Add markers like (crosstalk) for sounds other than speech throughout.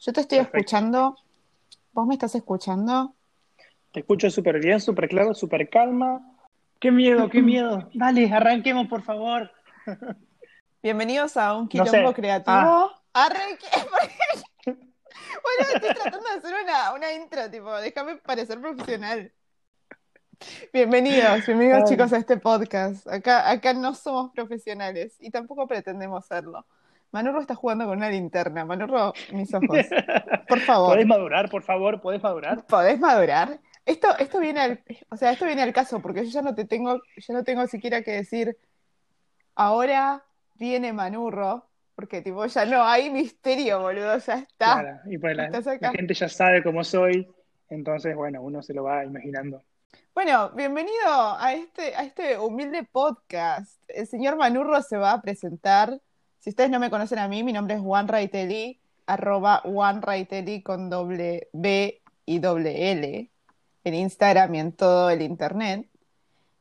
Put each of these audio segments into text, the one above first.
Yo te estoy Perfecto. escuchando. ¿Vos me estás escuchando? Te escucho súper bien, súper claro, súper calma. ¡Qué miedo, qué (laughs) miedo! Dale, arranquemos, por favor. Bienvenidos a un No quilombo sé. creativo. Ah. Arranque- (laughs) Bueno, estoy tratando de hacer una, una intro, tipo, déjame parecer profesional. Bienvenidos, bienvenidos Ay. chicos a este podcast. Acá, acá no somos profesionales y tampoco pretendemos serlo. Manurro está jugando con una linterna. Manurro, mis ojos. (laughs) Por favor. ¿Podés madurar, por favor? ¿Podés madurar? ¿Podés madurar? Esto, esto viene al, o sea, esto viene al caso, porque yo ya no te tengo, ya no tengo siquiera que decir, ahora viene Manurro, porque tipo ya no hay misterio, boludo, ya está. Claro, y pues la, la gente ya sabe cómo soy, entonces, bueno, uno se lo va imaginando. Bueno, bienvenido a este, a este humilde podcast. El señor Manurro se va a presentar. Si ustedes no me conocen a mí, mi nombre es Juan Raitelli, arroba Juan Raitelli con doble B y doble L en Instagram y en todo el internet.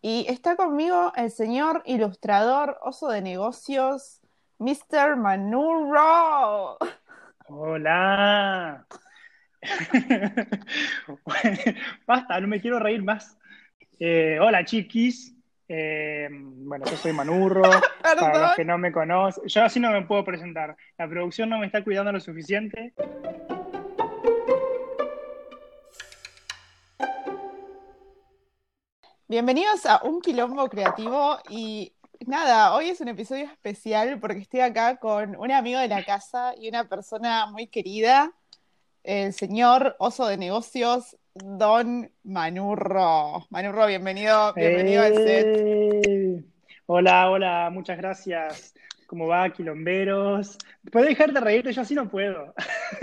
Y está conmigo el señor ilustrador, oso de negocios, Mr. Manurro. ¡Hola! (laughs) Basta, no me quiero reír más. Eh, hola, chiquis. Eh, bueno, yo soy Manurro. (laughs) Para los que no me conocen, yo así no me puedo presentar. La producción no me está cuidando lo suficiente. Bienvenidos a Un Quilombo Creativo y nada, hoy es un episodio especial porque estoy acá con un amigo de la casa y una persona muy querida, el señor oso de negocios, Don Manurro. Manurro, bienvenido, bienvenido al set. Hola, hola, muchas gracias. ¿Cómo va, quilomberos? ¿Puedes dejar de reírte? Yo así no puedo. (laughs)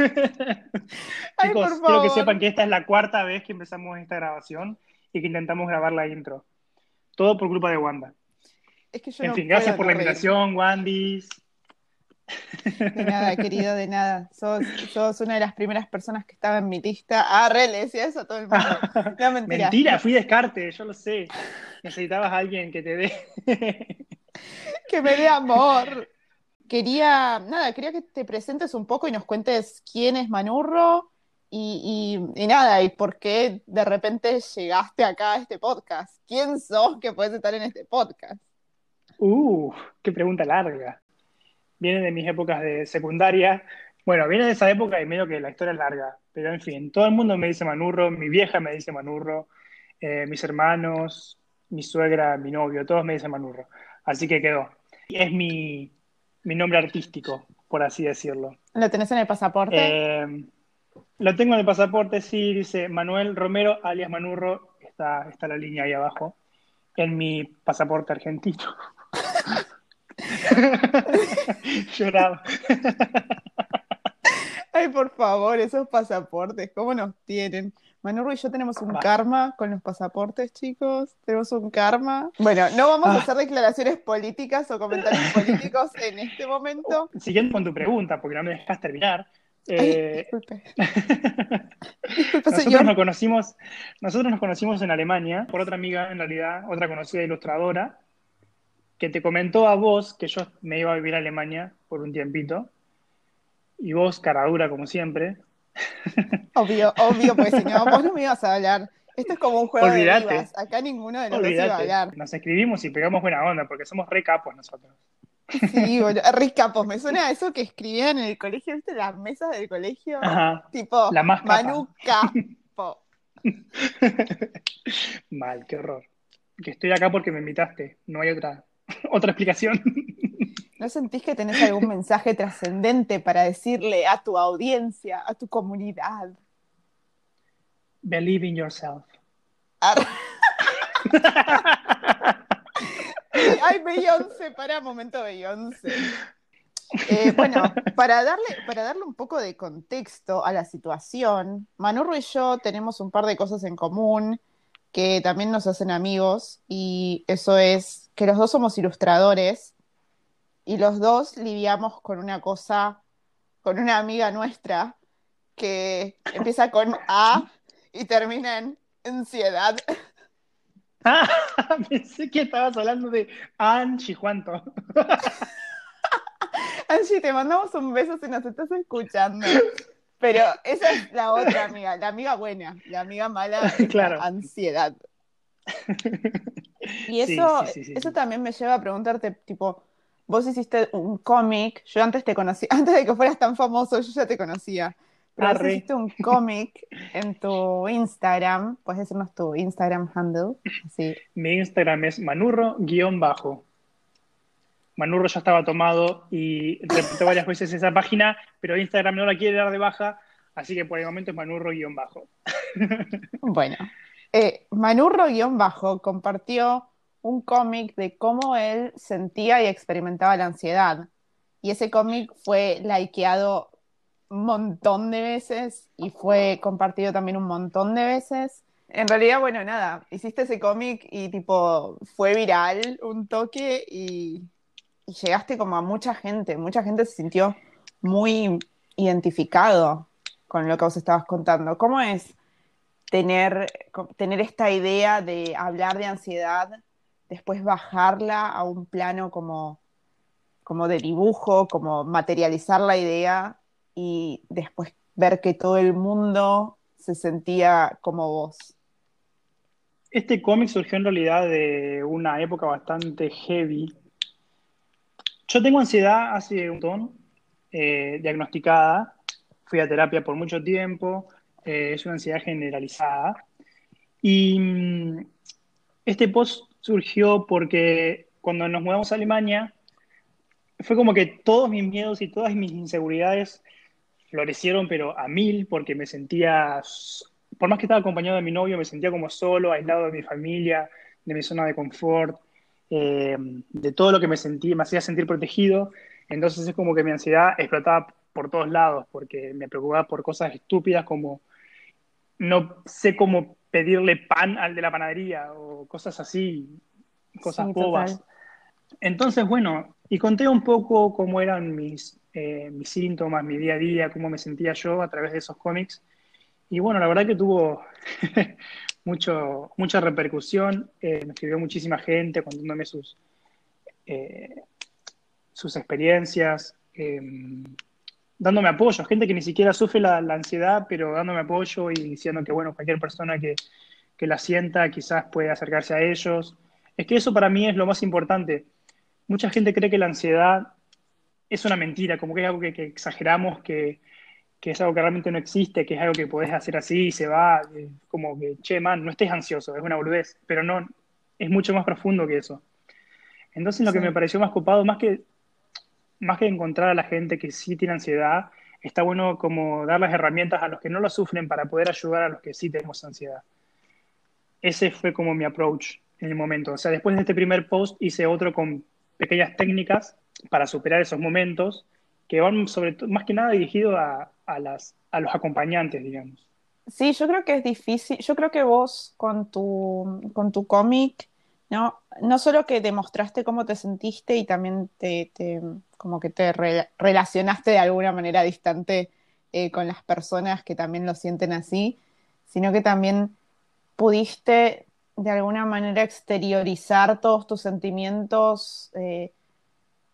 Ay, Chicos, por quiero que favor. sepan que esta es la cuarta vez que empezamos esta grabación y que intentamos grabar la intro. Todo por culpa de Wanda. Es que yo En no fin, gracias por la no invitación, Wandis. De nada, querido, de nada. Sos, sos una de las primeras personas que estaba en mi lista. Ah, re, le decía eso a todo el mundo. (laughs) No, mentira. Mentira, fui descarte, yo lo sé. Necesitabas a alguien que te dé. (laughs) que me dé amor. Quería, nada, quería que te presentes un poco y nos cuentes quién es Manurro y, y- y nada, y por qué de repente llegaste acá a este podcast. ¿Quién sos que puedes estar en este podcast? Uh, qué pregunta larga. Viene de mis épocas de secundaria. Bueno, viene de esa época y medio que la historia es larga. Pero en fin, todo el mundo me dice Manurro, mi vieja me dice Manurro, eh, mis hermanos, mi suegra, mi novio, todos me dicen Manurro. Así que quedó. Es mi, mi nombre artístico, por así decirlo. ¿Lo tenés en el pasaporte? Eh, lo tengo en el pasaporte, sí, dice Manuel Romero, alias Manurro. Está, está la línea ahí abajo. En mi pasaporte argentino. (laughs) (laughs) Lloraba. Ay, por favor, esos pasaportes, ¿cómo nos tienen? Manurro y yo tenemos un Va. karma con los pasaportes, chicos. Tenemos un karma. Bueno, no vamos a Ah. hacer declaraciones políticas o comentarios (laughs) políticos en este momento. Siguiendo con tu pregunta, porque no me dejas terminar. Ay, eh, disculpe. (laughs) Disculpe, nosotros señor. nos conocimos, nosotros nos conocimos en Alemania por otra amiga, en realidad, otra conocida ilustradora, que te comentó a vos que yo me iba a vivir a Alemania por un tiempito. Y vos, cara dura como siempre, (laughs) Obvio, obvio, pues si no, vos no me ibas a hablar. Esto es como un juego Olvídate. de vivas. Acá ninguno de los dos iba a hablar. nos escribimos y pegamos buena onda, porque somos re capos nosotros. Sí, (laughs) boludo. Riscapos, me suena a eso que escribían en el colegio, ¿viste? Las mesas del colegio. Ajá, Tipo, La más capa. Manu Capo. (laughs) mal, qué horror. Que estoy acá porque me invitaste, no hay otra, otra explicación. (laughs) ¿No sentís que tenés algún mensaje trascendente para decirle a tu audiencia, a tu comunidad? Believe in yourself. Ar- (laughs) Ay, Beyoncé, para momento Beyoncé. Eh, bueno, para darle, para darle un poco de contexto a la situación, Manurro y yo tenemos un par de cosas en común que también nos hacen amigos, y eso es que los dos somos ilustradores y los dos lidiamos con una cosa, con una amiga nuestra que empieza con A y termina en ansiedad. (laughs) Ah, pensé que estabas hablando de Anchi Juanto. (laughs) Angie, te mandamos un beso si nos estás escuchando. Pero esa es la otra amiga, la amiga buena, la amiga mala (laughs) Claro. la ansiedad. (laughs) Y eso, Sí, sí, sí, eso también me lleva a preguntarte, tipo, vos hiciste un cómic, yo antes te conocí, (laughs) antes de que fueras tan famoso, yo ya te conocía, pero vos hiciste un cómic en tu Instagram, puedes decirnos tu Instagram handle, así, (laughs) Mi Instagram es manurro-bajo. Manurro ya estaba tomado y repito varias veces esa página, pero Instagram no la quiere dar de baja, así que por el momento es manurro-bajo. Bueno, eh, Manurro-Bajo compartió un cómic de cómo él sentía y experimentaba la ansiedad. Y ese cómic fue likeado un montón de veces y fue compartido también un montón de veces. En realidad, bueno, nada, hiciste ese cómic y tipo fue viral un toque y, y llegaste como a mucha gente. Mucha gente se sintió muy identificado con lo que vos estabas contando. ¿Cómo es tener, tener esta idea de hablar de ansiedad, después bajarla a un plano como, como de dibujo, como materializar la idea y después ver que todo el mundo se sentía como vos? Este cómic surgió en realidad de una época bastante heavy. Yo tengo ansiedad hace un montón, eh, diagnosticada. Fui a terapia por mucho tiempo. Eh, es una ansiedad generalizada. Y mm, este post surgió porque cuando nos mudamos a Alemania, fue como que todos mis miedos y todas mis inseguridades florecieron, pero a mil, porque me sentía, por más que estaba acompañado de mi novio, me sentía como solo, aislado de mi familia, de mi zona de confort, eh, de todo lo que me sentía, me hacía sentir protegido. Entonces es como que mi ansiedad explotaba por todos lados, porque me preocupaba por cosas estúpidas como no sé cómo pedirle pan al de la panadería o cosas así, cosas Sí, bobas. total. Entonces, bueno, y conté un poco cómo eran mis, eh, mis síntomas, mi día a día, cómo me sentía yo a través de esos cómics. Y bueno, la verdad que tuvo (laughs) mucho, mucha repercusión. Eh, me escribió muchísima gente contándome sus, eh, sus experiencias, eh, dándome apoyo. Gente que ni siquiera sufre la, la ansiedad, pero dándome apoyo y diciendo que, bueno, cualquier persona que, que la sienta quizás puede acercarse a ellos. Es que eso para mí es lo más importante. Mucha gente cree que la ansiedad es una mentira, como que es algo que, que exageramos, que, que es algo que realmente no existe, que es algo que podés hacer así y se va, eh, como que, che, man, no estés ansioso, es una boludez, pero no, es mucho más profundo que eso. Entonces lo que Sí. me pareció más copado, más que, más que encontrar a la gente que sí tiene ansiedad, está bueno como dar las herramientas a los que no lo sufren para poder ayudar a los que sí tenemos ansiedad. Ese fue como mi approach en el momento. O sea, después de este primer post hice otro con pequeñas técnicas para superar esos momentos que van sobre todo, más que nada dirigido a, a, las, a los acompañantes, digamos. Sí, yo creo que es difícil. Yo creo que vos con tu, con tu cómic, ¿no? No solo que demostraste cómo te sentiste y también te, te- como que te re- relacionaste de alguna manera distante eh, con las personas que también lo sienten así, sino que también pudiste de alguna manera exteriorizar todos tus sentimientos eh,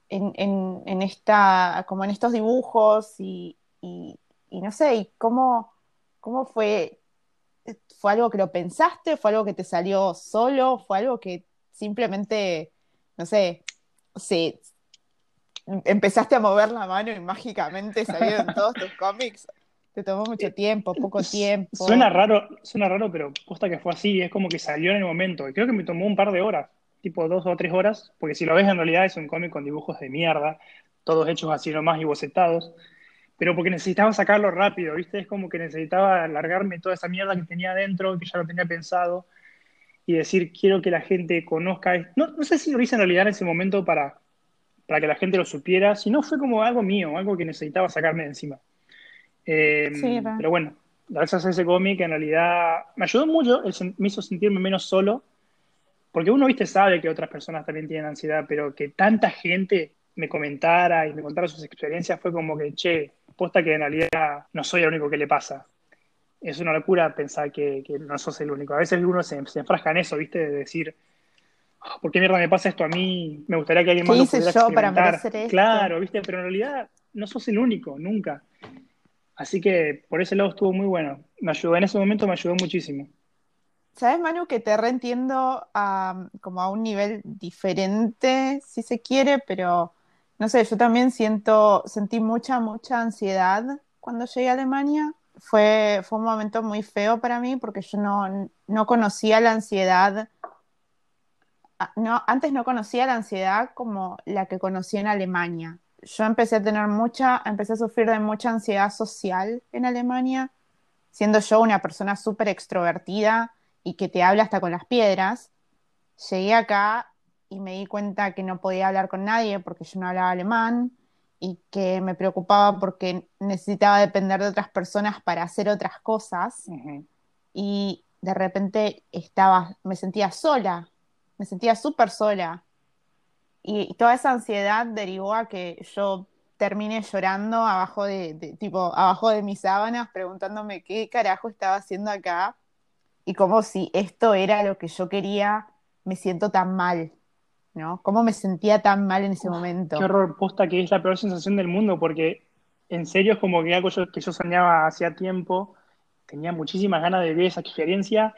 en, en- en esta, como en estos dibujos y, y- no sé, y cómo, cómo fue, fue algo que lo pensaste, fue algo que te salió solo, fue algo que simplemente, no sé, se, empezaste a mover la mano y mágicamente salieron todos tus cómics. Te tomó mucho tiempo, poco tiempo. Suena raro, suena raro, pero posta que fue así, es como que salió en el momento. Y creo que me tomó un par de horas, tipo dos o tres horas, porque si lo ves en realidad es un cómic con dibujos de mierda, todos hechos así nomás y bocetados, pero porque necesitaba sacarlo rápido, ¿viste? Es como que necesitaba largarme toda esa mierda que tenía adentro, que ya lo tenía pensado, y decir, quiero que la gente conozca. No, no sé si lo hice en realidad en ese momento para, para que la gente lo supiera, sino fue como algo mío, algo que necesitaba sacarme de encima. Eh, Sí, pero bueno, gracias a ese cómic en realidad me ayudó mucho, me hizo sentirme menos solo, porque uno, viste, sabe que otras personas también tienen ansiedad, pero que tanta gente me comentara y me contara sus experiencias fue como que, che, posta que en realidad no soy el único que le pasa. Es una locura pensar que, que no sos el único. A veces uno se, se enfrasca en eso, viste, de decir, "Oh, ¿por qué mierda me pasa esto a mí? Me gustaría que alguien más ¿Qué lo hice pudiera yo para experimentar". merecer esto? Claro, viste, pero en realidad no sos el único, nunca. Así que por ese lado estuvo muy bueno. Me ayudó, en ese momento me ayudó muchísimo. ¿Sabes, Manu, que te reentiendo a, como a un nivel diferente, si se quiere, pero no sé, yo también siento, sentí mucha, mucha ansiedad cuando llegué a Alemania. Fue, fue un momento muy feo para mí porque yo no, no conocía la ansiedad. Ah, no, antes no conocía la ansiedad como la que conocí en Alemania. Yo empecé a tener mucha, empecé a sufrir de mucha ansiedad social en Alemania, siendo yo una persona súper extrovertida y que te habla hasta con las piedras. Llegué acá y me di cuenta que no podía hablar con nadie porque yo no hablaba alemán y que me preocupaba porque necesitaba depender de otras personas para hacer otras cosas. Y de repente estaba, me sentía sola, me sentía súper sola. Y toda esa ansiedad derivó a que yo termine llorando abajo de, tipo, abajo de mis sábanas, preguntándome qué carajo estaba haciendo acá y como si esto era lo que yo quería, me siento tan mal, ¿no? ¿Cómo me sentía tan mal en ese momento? Qué horror, posta que es la peor sensación del mundo, porque en serio es como que algo que yo soñaba hacía tiempo, tenía muchísimas ganas de vivir esa experiencia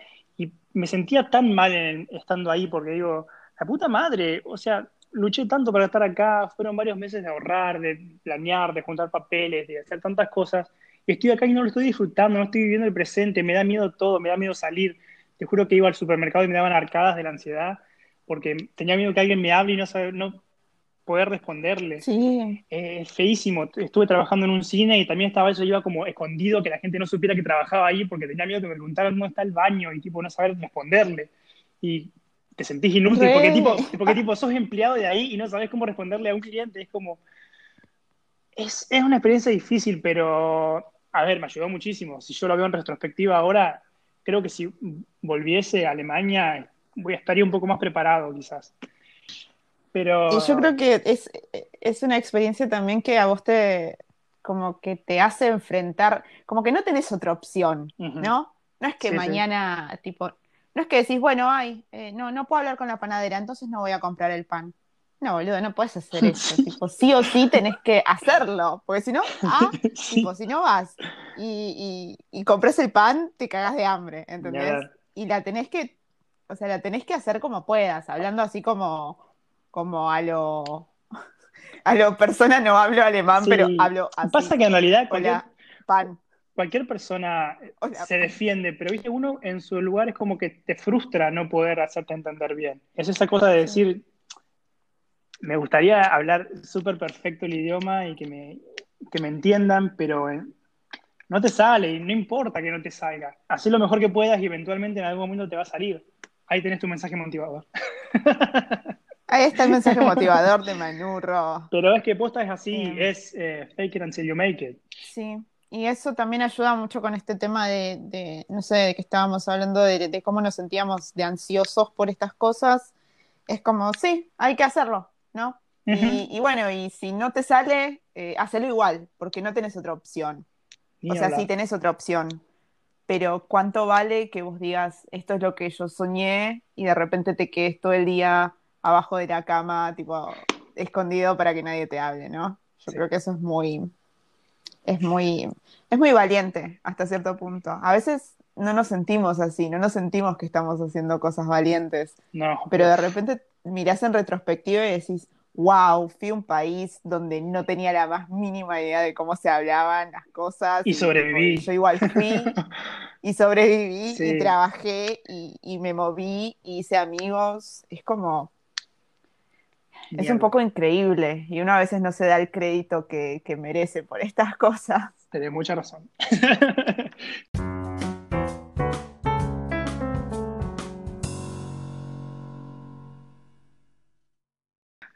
me sentía tan mal estando ahí, porque digo, la puta madre, o sea, luché tanto para estar acá, fueron varios meses de ahorrar, de planear, de juntar papeles, de hacer tantas cosas, y estoy acá y no lo estoy disfrutando, no estoy viviendo el presente, me da miedo todo, me da miedo salir. Te juro que iba al supermercado y me daban arcadas de la ansiedad porque tenía miedo que alguien me hable y no, saber, no poder responderle. Sí. Es feísimo. Estuve trabajando en un cine y también estaba eso, iba como escondido, que la gente no supiera que trabajaba ahí porque tenía miedo que me preguntaran dónde está el baño y tipo no saber responderle. Y te sentís inútil porque tipo, porque tipo sos empleado de ahí y no sabes cómo responderle a un cliente. Es como... Es, es una experiencia difícil, pero a ver, me ayudó muchísimo. Si yo lo veo en retrospectiva ahora, creo que si volviese a Alemania, voy a estaría un poco más preparado quizás. Pero... Y yo creo que es, es una experiencia también que a vos te, como que te hace enfrentar, como que no tenés otra opción, ¿no? No es que mañana, tipo, no es que decís, bueno, ay, eh, no, no puedo hablar con la panadera, entonces no voy a comprar el pan. No, boludo, no puedes hacer (laughs) eso. tipo, sí o sí tenés que hacerlo. Porque si no, ah, (laughs) tipo, si no vas y, y, compras el pan, te cagas de hambre, ¿entendés? Y la tenés que, o sea, la tenés que hacer como puedas, hablando así como, como a lo. A lo persona no hablo alemán, pero hablo así. Pasa que en realidad cualquier, pan. cualquier persona se defiende, pero viste, uno en su lugar es como que te frustra no poder hacerte entender bien. Es esa cosa de decir, me gustaría hablar súper perfecto el idioma y que me, me entiendan, pero eh, no te sale y no importa que no te salga. Haz lo mejor que puedas y eventualmente en algún momento te va a salir. Ahí tenés tu mensaje motivador. (laughs) Ahí está el mensaje (laughs) motivador de Manurro. Pero es que posta es así, es eh, fake it until you make it. Sí, y eso también ayuda mucho con este tema de, no sé, de que estábamos hablando de, de, cómo nos sentíamos de ansiosos por estas cosas. Es como, sí, hay que hacerlo, ¿no? y, bueno, y si no te sale, eh, hacelo igual, porque no tenés otra opción. o sea, sí tenés otra opción. Pero ¿cuánto vale que vos digas, esto es lo que yo soñé y de repente te quedes todo el día abajo de la cama, tipo, escondido para que nadie te hable, ¿no? Yo creo que eso es muy, es muy, es muy valiente hasta cierto punto. A veces no nos sentimos así, no nos sentimos que estamos haciendo cosas valientes. No. Pero de repente mirás en retrospectiva y decís, wow, fui a un país donde no tenía la más mínima idea de cómo se hablaban las cosas. Y, sobreviví. Yo igual fui (laughs) y sobreviví y trabajé y, me moví y hice amigos. Es como... Es un poco increíble y uno a veces no se da el crédito que, que merece por estas (laughs) cosas. Tenés mucha razón. (laughs)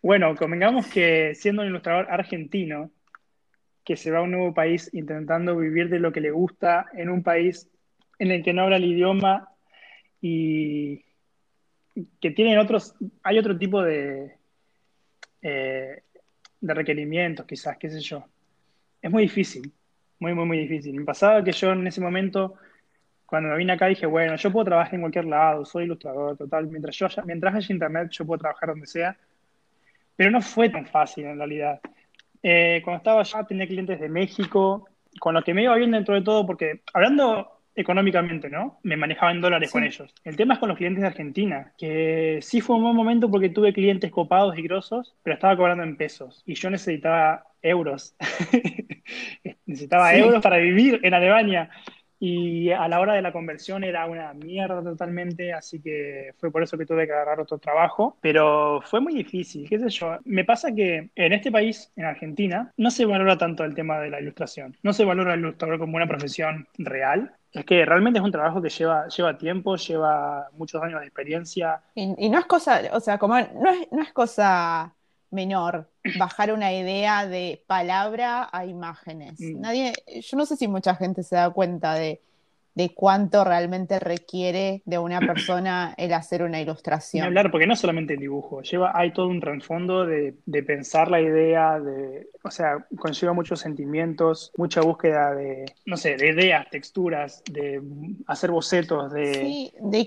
Bueno, convengamos que siendo un ilustrador argentino, que se va a un nuevo país intentando vivir de lo que le gusta en un país en el que no habla el idioma y que tienen otros, hay otro tipo de, eh, de requerimientos quizás, qué sé yo. Es muy difícil, muy, muy, muy difícil. Me pasaba que yo en ese momento, cuando me vine acá, dije, bueno, yo puedo trabajar en cualquier lado, soy ilustrador, total, mientras, yo mientras haya internet, yo puedo trabajar donde sea pero no fue tan fácil en realidad. Eh, cuando estaba allá tenía clientes de México, con lo que me iba bien dentro de todo, porque hablando económicamente, ¿no? Me manejaba en dólares con ellos. El tema es con los clientes de Argentina, que sí fue un buen momento porque tuve clientes copados y grosos, pero estaba cobrando en pesos y yo necesitaba euros. (laughs) necesitaba euros para vivir en Alemania. Y a la hora de la conversión era una mierda totalmente, así que fue por eso que tuve que agarrar otro trabajo, pero fue muy difícil, qué sé yo. Me pasa que en este país, en Argentina, no se valora tanto el tema de la ilustración, no se valora el ilustrador como una profesión real. Es que realmente es un trabajo que lleva, lleva tiempo, lleva muchos años de experiencia. Y, no es cosa, o sea, como no es, no es cosa menor bajar una idea de palabra a imágenes. Mm. Nadie, yo no sé si mucha gente se da cuenta de, cuánto realmente requiere de una persona el hacer una ilustración. hablar, porque no solamente el dibujo, lleva, hay todo un trasfondo de, pensar la idea, de, o sea, conlleva muchos sentimientos, mucha búsqueda de, no sé, de ideas, texturas, de hacer bocetos, de... Sí, de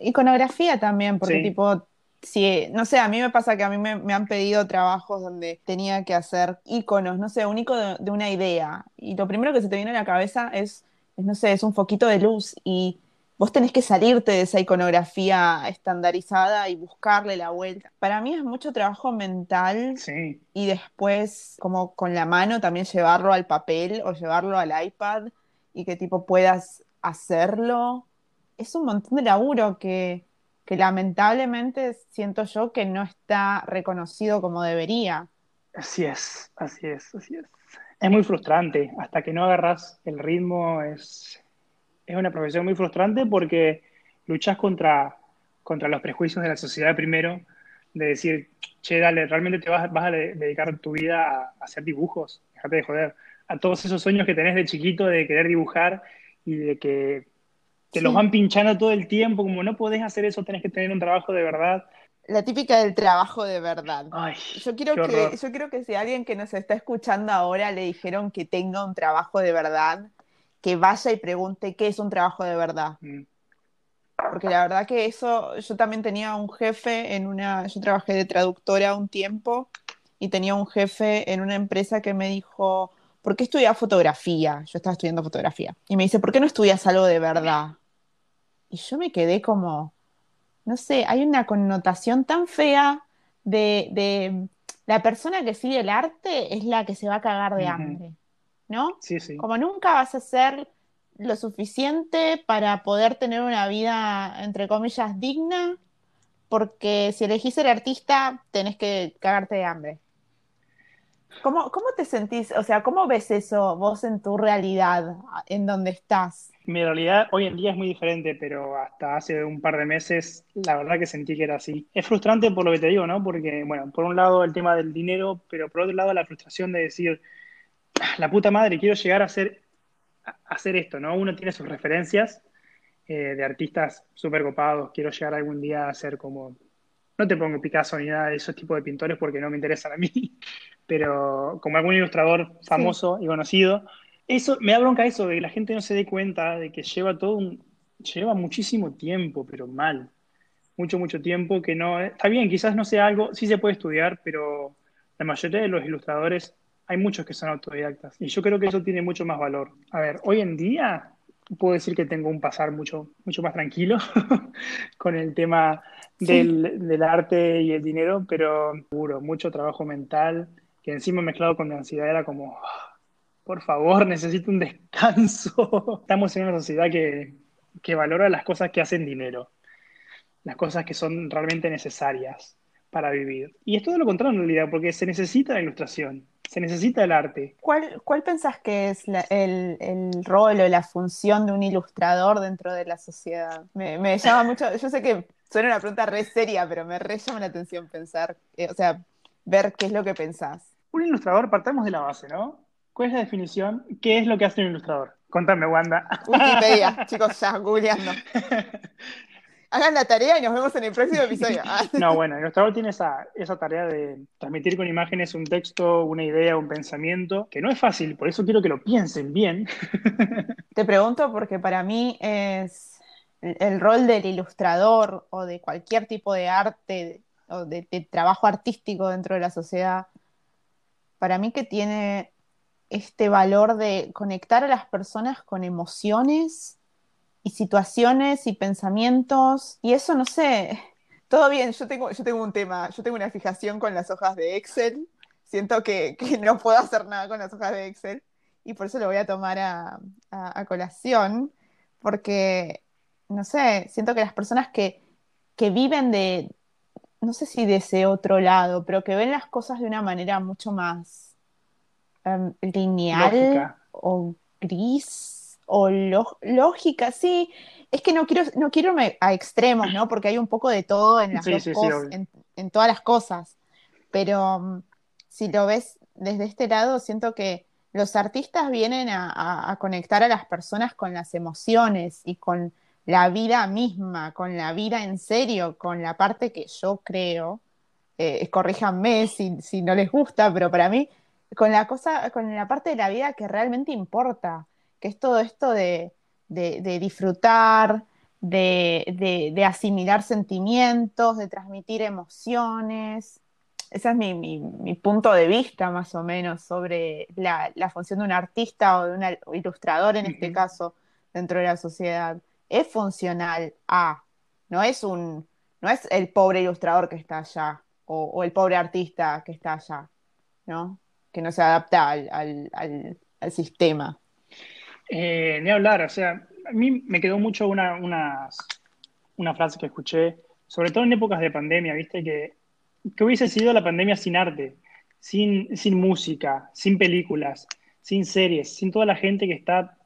iconografía también, porque tipo si, no sé, a mí me pasa que a mí me, han pedido trabajos donde tenía que hacer iconos, no sé, un icono de, una idea. Y lo primero que se te viene a la cabeza es, no sé, es un foquito de luz y vos tenés que salirte de esa iconografía estandarizada y buscarle la vuelta. Para mí es mucho trabajo mental y después como con la mano también llevarlo al papel o llevarlo al iPad y que tipo puedas hacerlo. Es un montón de laburo que que lamentablemente siento yo que no está reconocido como debería. Así es, así es, así es. Es muy frustrante, hasta que no agarras el ritmo es, es una profesión muy frustrante porque luchas contra, contra los prejuicios de la sociedad primero, de decir, che, dale, realmente te vas, vas a dedicar tu vida a, hacer dibujos, déjate de joder, a todos esos sueños que tenés de chiquito de querer dibujar y de que te los van pinchando todo el tiempo, como no podés hacer eso, tenés que tener un trabajo de verdad. La típica del trabajo de verdad. yo, quiero que, yo quiero que si alguien que nos está escuchando ahora le dijeron que tenga un trabajo de verdad, que vaya y pregunte qué es un trabajo de verdad. Mm. Porque la verdad que eso, yo también tenía un jefe en una, yo trabajé de traductora un tiempo y tenía un jefe en una empresa que me dijo, ¿por qué estudias fotografía? Yo estaba estudiando fotografía. Y me dice, ¿por qué no estudias algo de verdad? Y yo me quedé como, no sé, hay una connotación tan fea de, la persona que sigue el arte es la que se va a cagar de hambre, ¿no? Sí, sí. Como nunca vas a ser lo suficiente para poder tener una vida, entre comillas, digna, porque si elegís ser artista, tenés que cagarte de hambre. ¿Cómo, ¿Cómo te sentís? O sea, ¿cómo ves eso vos en tu realidad, en donde estás? Mi realidad hoy en día es muy diferente, pero hasta hace un par de meses la verdad que sentí que era así. Es frustrante por lo que te digo, ¿no? Porque, bueno, por un lado el tema del dinero, pero por otro lado la frustración de decir, ah, la puta madre, quiero llegar a hacer, hacer esto, ¿no? Uno tiene sus referencias eh, de artistas súper copados, quiero llegar algún día a ser como, no te pongo Picasso ni nada de esos tipos de pintores porque no me interesan a mí, (laughs) pero como algún ilustrador famoso y conocido eso, me da bronca eso, de que la gente no se dé cuenta de que lleva todo un, lleva muchísimo tiempo, pero mal. Mucho, mucho tiempo que no, está bien, quizás no sea algo, sí se puede estudiar, pero la mayoría de los ilustradores, hay muchos que son autodidactas. Y yo creo que eso tiene mucho más valor. A ver, hoy en día puedo decir que tengo un pasar mucho, mucho más tranquilo (laughs) con el tema del, del, arte y el dinero, pero seguro, mucho trabajo mental, que encima mezclado con mi ansiedad era como, por favor, necesito un descanso. (laughs) Estamos en una sociedad que, valora las cosas que hacen dinero, las cosas que son realmente necesarias para vivir. Y es todo lo contrario en realidad, porque se necesita la ilustración, se necesita el arte. ¿Cuál, cuál pensás que es el, rol o la función de un ilustrador dentro de la sociedad? Me, llama mucho, yo sé que suena una pregunta re seria, pero me re llama la atención pensar, eh, o sea, ver qué es lo que pensás. Un ilustrador, partamos de la base, ¿no? ¿Cuál es la definición? ¿Qué es lo que hace un ilustrador? Contame, Wanda. Wikipedia, (laughs) chicos, ya, googleando. Hagan la tarea y nos vemos en el próximo episodio. (laughs) no, bueno, el ilustrador tiene esa, esa tarea de transmitir con imágenes un texto, una idea, un pensamiento, que no es fácil, por eso quiero que lo piensen bien. (laughs) Te pregunto porque para mí es el rol del ilustrador o de cualquier tipo de arte o de trabajo artístico dentro de la sociedad, para mí que tiene este valor de conectar a las personas con emociones y situaciones y pensamientos. Y eso, no sé, (laughs) todo bien, yo tengo, yo tengo un tema, yo tengo una fijación con las hojas de Excel. Siento que, no puedo hacer nada con las hojas de Excel y por eso lo voy a tomar a, a colación, porque, no sé, siento que las personas que, que viven de, no sé si de ese otro lado, pero que ven las cosas de una manera mucho más em, lineal o gris o lógica, sí. Es que no quiero, no quiero irme a extremos, ¿no? Porque hay un poco de todo en las en, todas las cosas. Pero mm, si lo ves desde este lado, siento que los artistas vienen a conectar a las personas con las emociones y con la vida misma, con la vida en serio, con la parte que yo creo, eh, corríjanme si, si, no les gusta, pero para mí, con la cosa, con la parte de la vida que realmente importa, que es todo esto de, disfrutar, de, asimilar sentimientos, de transmitir emociones. Ese es mi, punto de vista, más o menos, sobre la, función de un artista o de un ilustrador, en este caso, dentro de la sociedad es funcional a, no es un, no es el pobre ilustrador que está allá, o, el pobre artista que está allá, ¿no? Que no se adapta al, sistema. Eh, ni hablar, o sea, a mí me quedó mucho una, una, frase que escuché, sobre todo en épocas de pandemia, ¿viste? Que, que hubiese sido la pandemia sin arte, sin, sin música, sin películas, sin series, sin toda la gente que está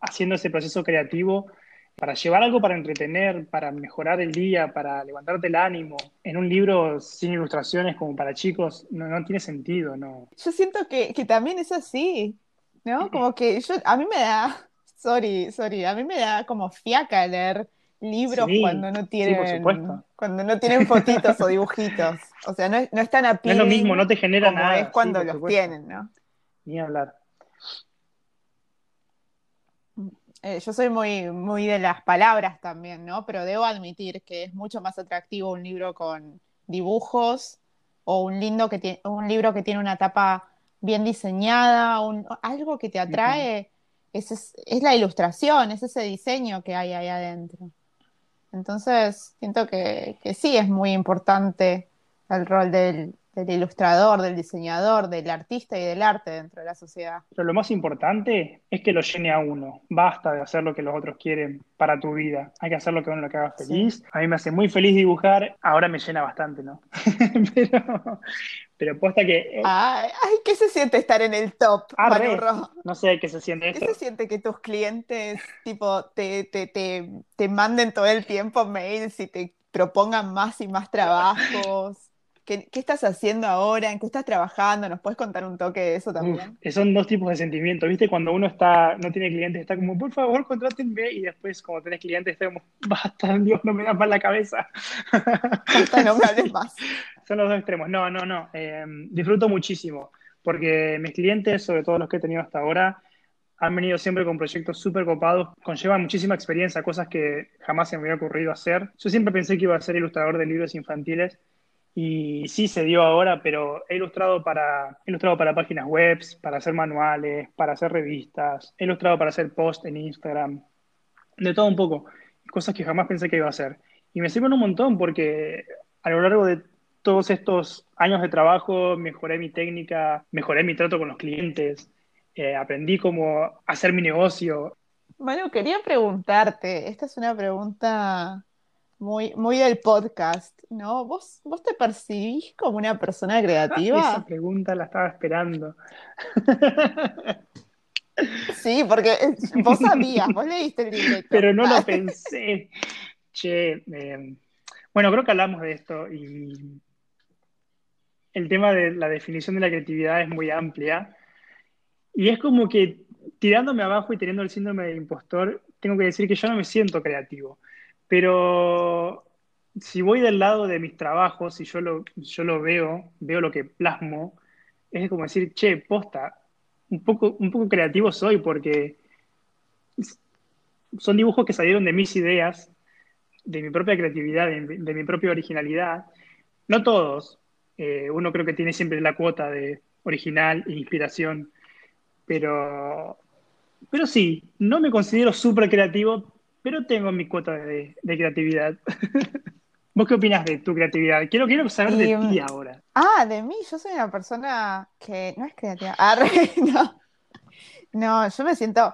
haciendo ese proceso creativo para llevar algo para entretener, para mejorar el día, para levantarte el ánimo, en un libro sin ilustraciones como para chicos, no, tiene sentido, ¿no? Yo siento que, también es así, ¿no? Como que yo, a mí me da, sorry, sorry, a mí me da como fiaca leer libros cuando no tienen cuando no tienen fotitos o dibujitos. O sea, no, no están a No es lo mismo, no te genera nada. es cuando los tienen, ¿no? Ni hablar. Eh, yo soy muy, muy de las palabras también, ¿no? Pero debo admitir que es mucho más atractivo un libro con dibujos o un, lindo que un libro que tiene una tapa bien diseñada, algo que te atrae, es, la ilustración, es ese diseño que hay ahí adentro. Entonces, siento que, que sí es muy importante el rol del, del ilustrador, del diseñador, del artista y del arte dentro de la sociedad. Pero lo más importante es que lo llene a uno. Basta de hacer lo que los otros quieren para tu vida. Hay que hacer lo que uno lo que haga feliz. A mí me hace muy feliz dibujar. Ahora me llena bastante, ¿no? (laughs) pero, pero posta que. Eh, ay, ¿qué se siente estar en el top, No sé qué se siente ¿Qué se siente que tus clientes, tipo, te, te, te, te manden todo el tiempo mails y te propongan más y más trabajos? ¿Qué, estás haciendo ahora? ¿En qué estás trabajando? ¿Nos puedes contar un toque de eso también? son dos tipos de sentimientos, ¿viste? Cuando uno está, no tiene clientes, está como, por favor, contrátenme, y después, cuando tenés clientes, está como, (laughs) basta, Dios, no me das más la cabeza. Basta, no me hables (laughs) más. son los dos extremos. No, no, no. Em, disfruto muchísimo, porque mis clientes, sobre todo los que he tenido hasta ahora, han venido siempre con proyectos súper copados, conllevan muchísima experiencia, cosas que jamás se me hubiera ocurrido hacer. Yo siempre pensé que iba a ser ilustrador de libros infantiles y sí se dio ahora, pero he ilustrado para, ilustrado para páginas web, para hacer manuales, para hacer revistas, he ilustrado para hacer posts en Instagram, de todo un poco, cosas que jamás pensé que iba a hacer. Y me sirven un montón porque a lo largo de todos estos años de trabajo mejoré mi técnica, mejoré mi trato con los clientes, eh, aprendí cómo hacer mi negocio. Bueno, quería preguntarte, esta es una pregunta muy, muy del podcast, ¿no? ¿Vos, ¿Vos te percibís como una persona creativa? Esa pregunta la estaba esperando. (laughs) Sí, porque vos sabías, vos leíste el libro. (laughs) Pero no lo pensé. Che, em, bueno, creo que hablamos de esto y el tema de la definición de la creatividad es muy amplia. Y es como que tirándome abajo y teniendo el síndrome de impostor, tengo que decir que yo no me siento creativo. Pero si voy del lado de mis trabajos y yo lo, yo lo veo, veo lo que plasmo, es como decir, che, posta, un poco, un poco creativo soy porque son dibujos que salieron de mis ideas, de mi propia creatividad, de, mi propia originalidad. No todos, eh, uno creo que tiene siempre la cuota de original e inspiración, Pero, pero sí, no me considero súper creativo, pero tengo mi cuota de, creatividad. (laughs) ¿Vos qué opinas de tu creatividad? Quiero, quiero saber de ti ahora. Ah, de mí, yo soy una persona que no es creativa. Ah, (laughs) no. no, yo me siento,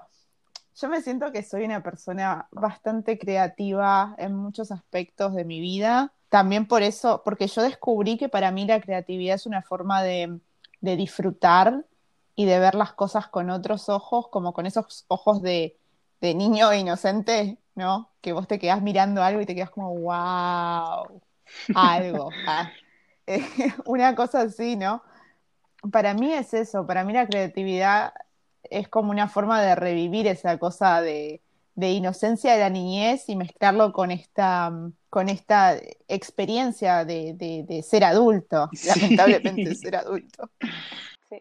yo me siento que soy una persona bastante creativa en muchos aspectos de mi vida. También por eso, porque yo descubrí que para mí la creatividad es una forma de, de disfrutar y de ver las cosas con otros ojos, como con esos ojos de, de niño inocente, ¿no? Que vos te quedás mirando algo y te quedas como, wow, algo. (laughs) Ah, eh, (laughs) una cosa así, ¿no? Para mí es eso, para mí la creatividad es como una forma de revivir esa cosa de, inocencia de la niñez y mezclarlo con esta, con esta experiencia de, ser adulto, lamentablemente (laughs) ser adulto.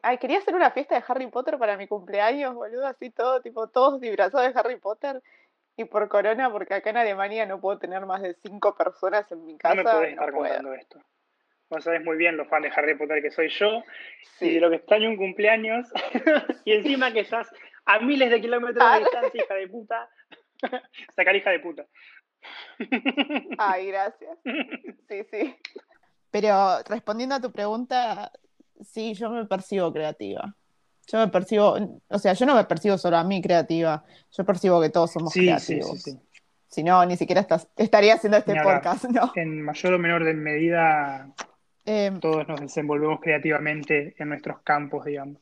Ay, quería hacer una fiesta de Harry Potter para mi cumpleaños, boludo, así todo, tipo, todos disfrazados de Harry Potter. Y por corona, porque acá en Alemania no puedo tener más de cinco personas en mi casa. No me puedes estar contando esto. Vos sabés muy bien los fans de Harry Potter que soy yo. Y de lo que extraño un cumpleaños. (laughs) y encima que estás a miles de kilómetros de ah. distancia, hija de puta. (laughs) Sacar hija de puta. Ay, (laughs) gracias. Sí, sí. Pero respondiendo a tu pregunta, sí, yo me percibo creativa. Yo me percibo, o sea, yo no me percibo solo a mí creativa, yo percibo que todos somos creativos. Sí, sí, si no, ni siquiera estás, estaría haciendo este podcast, ¿no? En mayor o menor medida, em, todos nos desenvolvemos creativamente en nuestros campos, digamos.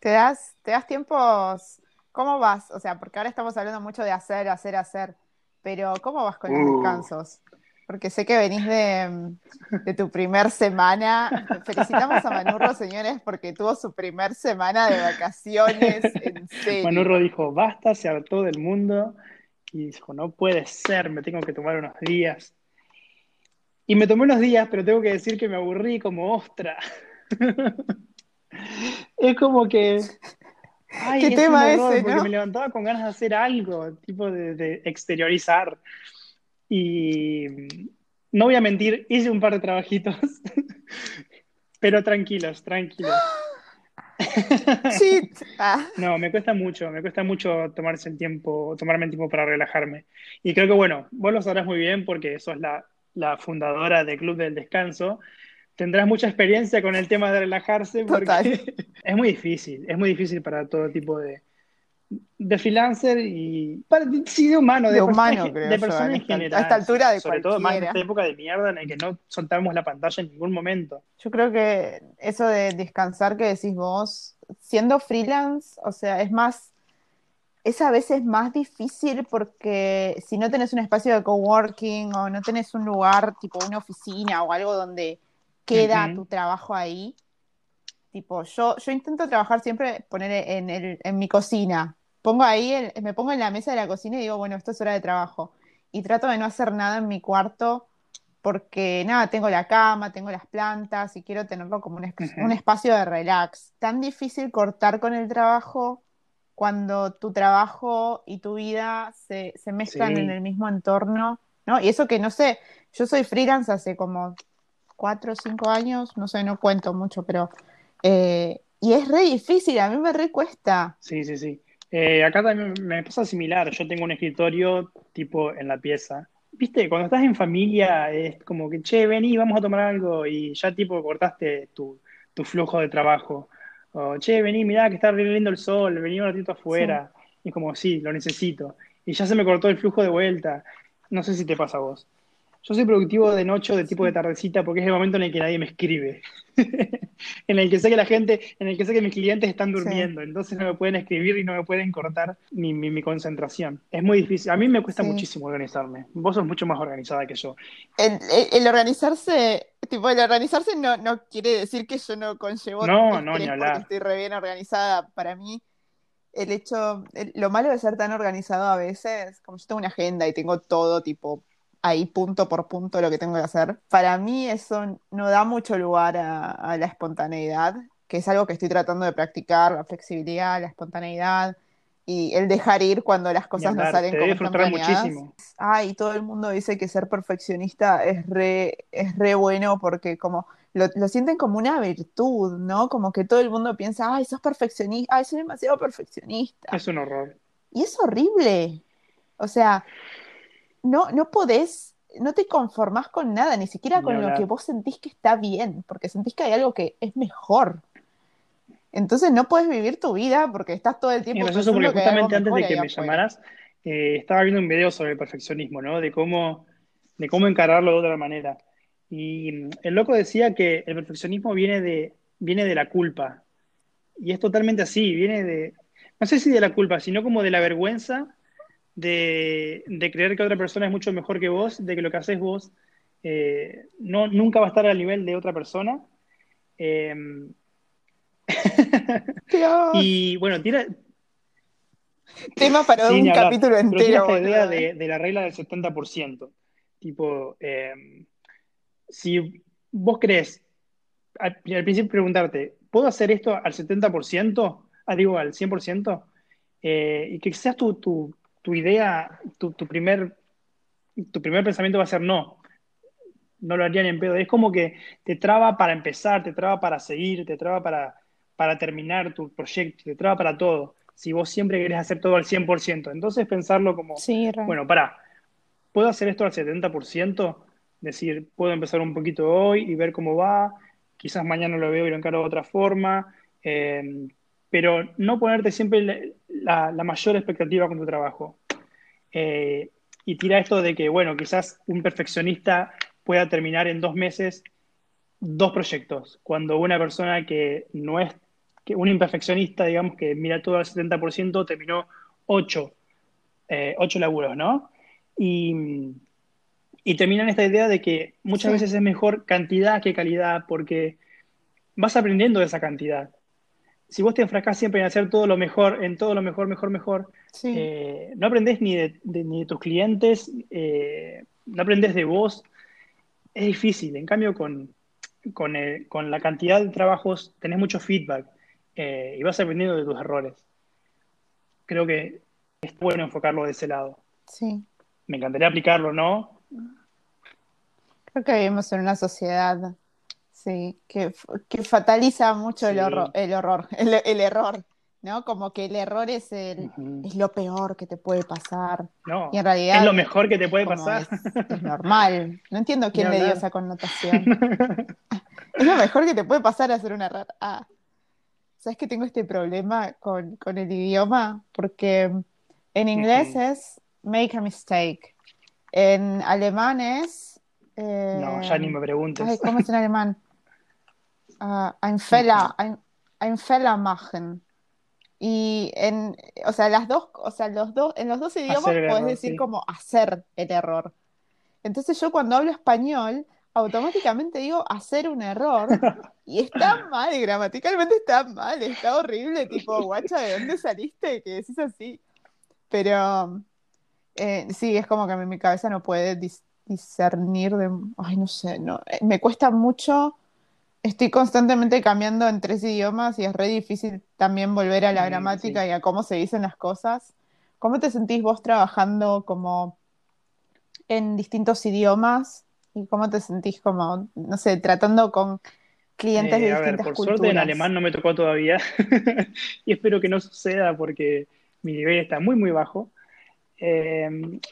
¿Te das, ¿Te das tiempos? ¿Cómo vas? O sea, porque ahora estamos hablando mucho de hacer, hacer, hacer, pero ¿cómo vas con los uh. descansos? Porque sé que venís de, tu primer semana. Felicitamos a Manurro, señores, porque tuvo su primer semana de vacaciones en serio. Manurro dijo, basta, se hartó del mundo. Y dijo, no puede ser, me tengo que tomar unos días. Y me tomé unos días, pero tengo que decir que me aburrí como ostra. (laughs) es como que... ¿Qué tema ese, Porque me levantaba con ganas de hacer algo, tipo de exteriorizar. Y no voy a mentir, hice un par de trabajitos, (laughs) pero tranquilos, tranquilos. (gasps) Sí. (laughs) Ah. No, me cuesta mucho, me cuesta mucho tomarse el tiempo, tomarme el tiempo para relajarme. Y creo que, bueno, vos lo sabrás muy bien porque sos la, la fundadora del Club del Descanso. Tendrás mucha experiencia con el tema de relajarse porque (laughs) es muy difícil, es muy difícil para todo tipo de, de freelancer y sí de humano, de, humano, creo de personas en general. A esta altura de Sobre todo más en esta época de mierda en la que no soltamos la pantalla en ningún momento. Yo creo que eso de descansar que decís vos, siendo freelance, o sea, es más, es a veces más difícil porque si no tenés un espacio de coworking o no tenés un lugar tipo una oficina o algo donde queda tu trabajo ahí, Tipo, yo, yo intento trabajar siempre, poner en, el, en mi cocina. Pongo ahí, me pongo en la mesa de la cocina y digo, bueno, esto es hora de trabajo. Y trato de no hacer nada en mi cuarto porque, nada, tengo la cama, tengo las plantas y quiero tenerlo como un, un espacio de relax. Tan difícil cortar con el trabajo cuando tu trabajo y tu vida se, se mezclan en el mismo entorno, ¿no? Y eso que no sé, yo soy freelance hace como cuatro o cinco años, no sé, no cuento mucho, pero eh, y es re difícil, a mí me recuesta. Sí, sí, sí. Eh, acá también me pasa similar. Yo tengo un escritorio tipo en la pieza. Viste, cuando estás en familia es como que, che, vení, vamos a tomar algo y ya tipo cortaste tu, flujo de trabajo. O, che, vení, mirá que está re lindo el sol, vení un ratito afuera. Y es como, sí, lo necesito. Y ya se me cortó el flujo de vuelta. No sé si te pasa a vos. Yo soy productivo de noche o de tipo de tardecita porque es el momento en el que nadie me escribe. (laughs) en el que sé que la gente, en el que sé que mis clientes están durmiendo, entonces no me pueden escribir y no me pueden cortar mi, mi, concentración. Es muy difícil. A mí me cuesta muchísimo organizarme. Vos sos mucho más organizada que yo. El, organizarse, tipo, el organizarse no, no quiere decir que yo no conllevo no, no, ni hablar. estoy re bien organizada. Para mí, el hecho, lo malo de ser tan organizado a veces, como yo tengo una agenda y tengo todo tipo ahí punto por punto lo que tengo que hacer. Para mí eso no da mucho lugar a, la espontaneidad, que es algo que estoy tratando de practicar, la flexibilidad, la espontaneidad y el dejar ir cuando las cosas no salen como están planeadas. Muchísimo. Ah, y todo el mundo dice que ser perfeccionista es re, es re bueno porque como lo, lo sienten como una virtud, ¿no? Como que todo el mundo piensa, ay, sos perfeccionista, ay, soy demasiado perfeccionista. Es un horror. Y es horrible. O sea, no, no podés, no te conformás con nada, ni siquiera con lo que vos sentís que está bien, porque sentís que hay algo que es mejor. Entonces no puedes vivir tu vida porque estás todo el tiempo gracioso porque pensando que hay algo justamente antes de que me llamaras, eh, estaba viendo un video sobre el perfeccionismo, ¿no? De cómo, de cómo encararlo de otra manera. Y mm, el loco decía que el perfeccionismo viene de, viene de la culpa. Y es totalmente así, viene de, no sé si de la culpa, sino como de la vergüenza de, de creer que otra persona es mucho mejor que vos, de que lo que haces vos eh, no, nunca va a estar al nivel de otra persona. (laughs) Eh, Dios. y bueno, tira, Tema para un hablar. capítulo entero. idea boludo, ¿eh? de, de la regla del 70%. Tipo, eh, si vos crees, al, al principio preguntarte, ¿puedo hacer esto al 70%? Ah, digo, al 100%? Eh, y que seas tu, tu, tu idea, tu, tu primer, tu primer pensamiento va a ser no. No lo haría ni en pedo. Es como que te traba para empezar, te traba para seguir, te traba para, para terminar tu proyecto, te traba para todo. Si vos siempre querés hacer todo al 100%. Entonces pensarlo como, Sí, bueno, pará, ¿puedo hacer esto al 70%? Decir, puedo empezar un poquito hoy y ver cómo va. Quizás mañana lo veo y lo encaro de otra forma. Eh, pero no ponerte siempre la, la- la mayor expectativa con tu trabajo. Eh, y tira esto de que, bueno, quizás un perfeccionista pueda terminar en dos meses dos proyectos, cuando una persona que no es, que un imperfeccionista, digamos, que mira todo al 70%, terminó ocho, eh, ocho laburos, ¿no? Y, y terminan esta idea de que muchas Sí. veces es mejor cantidad que calidad, porque vas aprendiendo de esa cantidad. Si vos te enfrascás siempre en hacer todo lo mejor, en todo lo mejor, mejor, mejor, Sí. eh, no aprendés ni de, de- ni de tus clientes, eh, no aprendés de vos. Es difícil. En cambio, con, con, el- con la cantidad de trabajos tenés mucho feedback eh, y vas aprendiendo de tus errores. Creo que es bueno enfocarlo de ese lado. sí. Me encantaría aplicarlo, ¿no? Creo que vivimos en una sociedad, sí, que, que fataliza mucho el, horror, el horror, (laughs) el, el error, ¿no? Como que el error es, el, es lo peor que te puede pasar. No, Y en realidad es lo mejor que te puede pasar. es, es normal. No entiendo (laughs) quién le dio esa connotación. (laughs) Es lo mejor que te puede pasar hacer un error. Ah, ¿sabes que tengo este problema con, con el idioma? Porque en inglés es make a mistake. En alemán es. eh, No, ya ni me preguntes. Ay, ¿cómo es en alemán? Ah, ein Fehler, ein, ein Fehler machen. Y en, o sea, las dos, o sea, los dos, en los dos idiomas error, decir sí. como hacer el error. Entonces yo cuando hablo español, automáticamente digo hacer un error (laughs) y está mal, gramaticalmente está mal, está horrible, tipo, guacha, ¿de dónde saliste? Que decís así. Pero eh, sí, es como que mi, mi cabeza no puede dis- discernir de, ay, no sé, no, eh, me cuesta mucho, estoy constantemente cambiando en tres idiomas y es re difícil también volver a la Mm, gramática sí. y a cómo se dicen las cosas. ¿Cómo te sentís vos trabajando como en distintos idiomas? ¿Y cómo te sentís como, no sé, tratando con clientes de Eh, a ver, distintas por culturas? suerte en alemán no me tocó todavía (laughs) y espero que no suceda porque mi nivel está muy, muy bajo. Eh,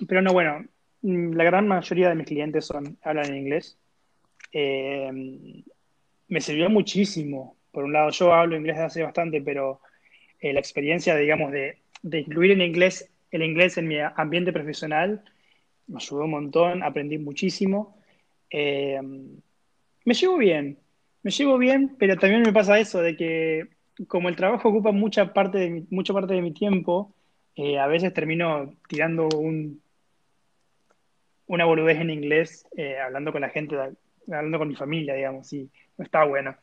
pero no, bueno, mm, la gran mayoría de mis clientes son, hablan en inglés. Eh, me sirvió muchísimo. Por un lado, yo hablo inglés desde hace bastante, pero eh, la experiencia, digamos, de, incluir el inglés, el inglés en mi ambiente profesional me ayudó un montón, aprendí muchísimo. Eh, me llevo bien, me llevo bien, pero también me pasa eso de que como el trabajo ocupa mucha parte de mi, parte de mi tiempo, eh, a veces termino tirando un, una boludez en inglés, eh, hablando con la gente, hablando con mi familia, digamos, y no está bueno.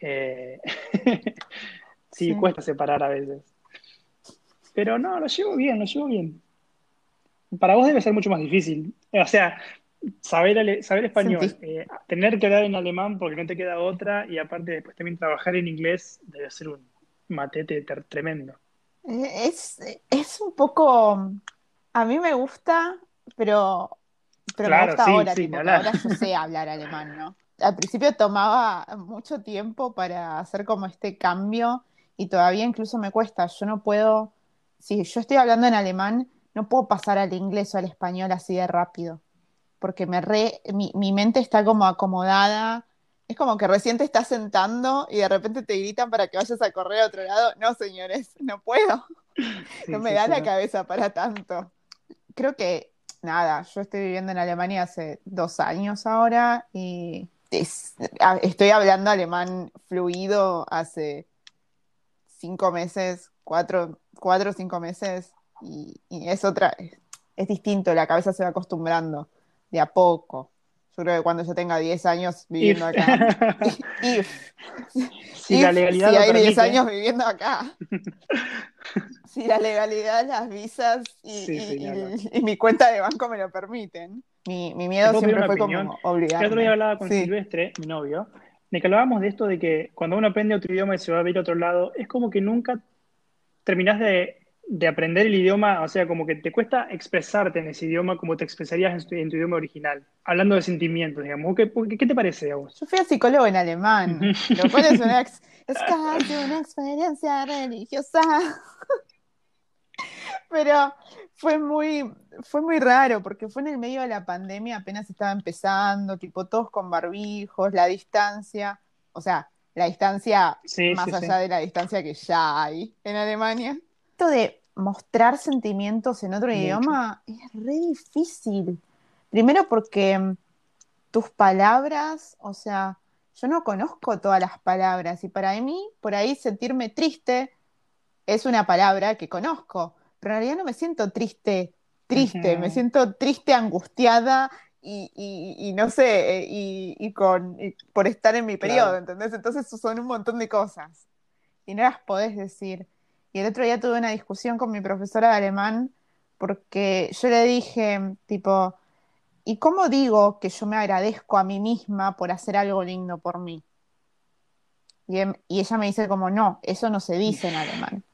Eh, (laughs) sí, Sí. cuesta separar a veces. Pero no, lo llevo bien, lo llevo bien. Para vos debe ser mucho más difícil. O sea, saber, saber español, eh, tener que hablar en alemán porque no te queda otra, y aparte después también trabajar en inglés debe ser un matete ter- tremendo. Eh, Es, es un poco. A mí me gusta, pero, pero me Claro, gusta sí, ahora, sí, tipo, ahora yo sé hablar alemán, ¿no? al principio tomaba mucho tiempo para hacer como este cambio y todavía incluso me cuesta. Yo no puedo, si yo estoy hablando en alemán, no puedo pasar al inglés o al español así de rápido, porque me re, mi, mi mente está como acomodada. Es como que recién te estás sentando y de repente te gritan para que vayas a correr a otro lado. No, señores, no puedo. (laughs) no me da la cabeza para tanto. Creo que, nada, yo estoy viviendo en Alemania hace dos años ahora y estoy hablando alemán fluido hace cinco meses, cuatro, cuatro o cinco meses y, es otra, es, distinto, la cabeza se va acostumbrando de a poco. Yo creo que cuando yo tenga 10 (laughs) años viviendo acá. si la legalidad si hay 10 años viviendo acá. si la legalidad, las visas y, mi cuenta de banco me lo permiten. Mi, miedo siempre fue como obligarme. El otro día hablaba con Silvestre, mi novio, de que hablábamos de esto de que cuando uno aprende otro idioma y se va a vivir a otro lado, es como que nunca terminás de, aprender el idioma, o sea, como que te cuesta expresarte en ese idioma como te expresarías en tu, idioma original, hablando de sentimientos, digamos. ¿Qué, qué te parece a vos? Yo fui a psicólogo en alemán, lo cual es, una (laughs) es casi una experiencia religiosa. (laughs) Pero fue muy, fue muy raro porque fue en el medio de la pandemia, apenas estaba empezando, tipo todos con barbijos, la distancia, o sea, la distancia más allá de la distancia que ya hay en Alemania. Esto de mostrar sentimientos en otro idioma es re difícil. Primero porque mm, tus palabras, o sea, yo no conozco todas las palabras y para mí, por ahí sentirme triste es una palabra que conozco pero en realidad no me siento triste, triste, me siento triste, angustiada y, no sé, eh, y, con, por estar en mi periodo, ¿entendés? Entonces son un montón de cosas y no las podés decir. Y el otro día tuve una discusión con mi profesora de alemán porque yo le dije, tipo, ¿y cómo digo que yo me agradezco a mí misma por hacer algo lindo por mí? Y, em, y ella me dice como, no, eso no se dice en alemán.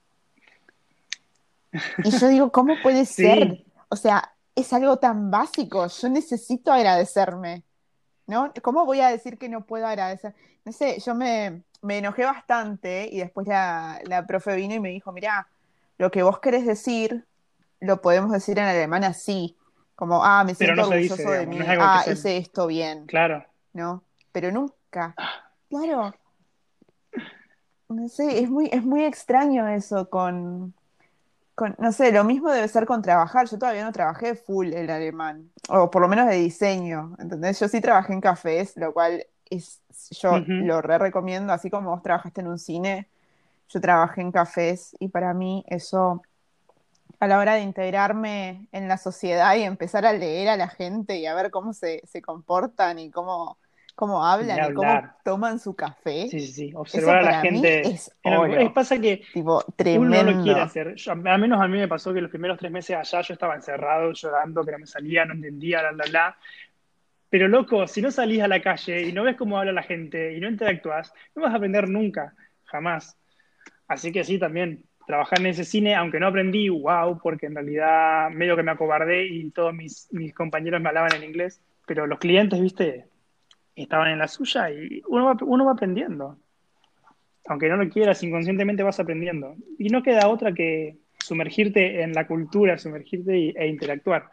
Y yo digo, ¿cómo puede ser? O sea, es algo tan básico, yo necesito agradecerme, ¿no? ¿Cómo voy a decir que no puedo agradecer? No sé, yo me, enojé bastante y después la, la profe vino y me dijo, mira, lo que vos querés decir, lo podemos decir en alemán así, como, ah, me siento orgulloso de mí, ah, hice esto bien. Claro. ¿No? Pero nunca. Claro. No sé, es muy, es muy extraño eso con, no sé, lo mismo debe ser con trabajar. Yo todavía no trabajé full el alemán, o por lo menos de diseño, ¿entendés? Yo sí trabajé en cafés, lo cual es, yo lo re recomiendo, así como vos trabajaste en un cine, yo trabajé en cafés y para mí eso, a la hora de integrarme en la sociedad y empezar a leer a la gente y a ver cómo se, se comportan y cómo cómo hablan y cómo toman su café. Sí, sí, sí. Observar a la gente. es oro. pasa que tipo, tremendo. uno no lo quiere hacer. al menos a mí me pasó que los primeros tres meses allá yo estaba encerrado, llorando, que no me salía, no entendía, la, la, la. Pero loco, si no salís a la calle y no ves cómo habla la gente y no interactúas, no vas a aprender nunca, jamás. Así que sí, también, trabajar en ese cine, aunque no aprendí, wow, porque en realidad medio que me acobardé y todos mis, compañeros me hablaban en inglés, pero los clientes, viste, estaban en la suya y uno va, uno va aprendiendo. Aunque no lo quieras, inconscientemente vas aprendiendo. Y no queda otra que sumergirte en la cultura, sumergirte e interactuar.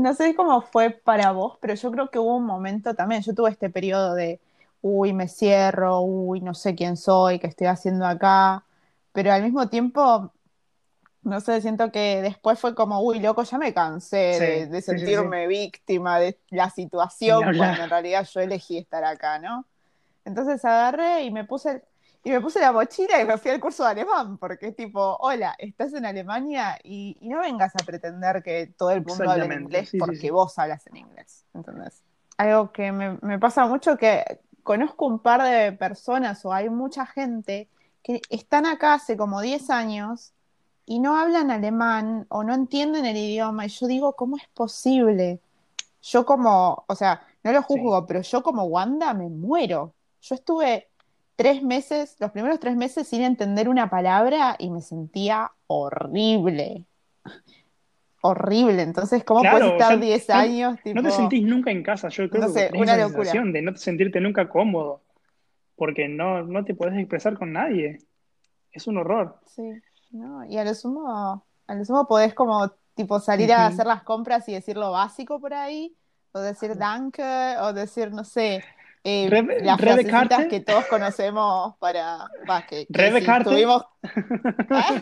No sé cómo fue para vos, pero yo creo que hubo un momento también, yo tuve este periodo de, uy, me cierro, uy, no sé quién soy, qué estoy haciendo acá, pero al mismo tiempo no sé, siento que después fue como, uy, loco, ya me cansé de, sentirme víctima de la situación cuando en realidad yo elegí estar acá, ¿no? Entonces agarré y me puse y me puse la mochila y me fui al curso de alemán, porque es tipo, hola, estás en Alemania y, no vengas a pretender que todo el mundo hable en inglés porque vos hablas en inglés. Entonces, algo que me, me pasa mucho que conozco un par de personas o hay mucha gente que están acá hace como 10 años y no hablan alemán o no entienden el idioma. Y yo digo, ¿cómo es posible? Yo como, o sea, no lo juzgo, pero yo como Wanda me muero. Yo estuve tres meses, los primeros tres meses sin entender una palabra y me sentía horrible. horrible. Entonces, ¿cómo Claro, puedes o estar sea, 10 no- años? No te sentís nunca en casa, yo creo No que sé, tenés una esa locura. sensación de no sentirte nunca cómodo, porque no, no te podés expresar con nadie. Es un horror. Sí, no, y a lo sumo, a lo sumo podés como tipo salir a hacer las compras y decir lo básico por ahí, o decir danke, o decir, no sé, eh, Rebe- las Rebe Karte. que todos conocemos para, va, que, que Rebe si Karte. tuvimos... (laughs) ¿Ah?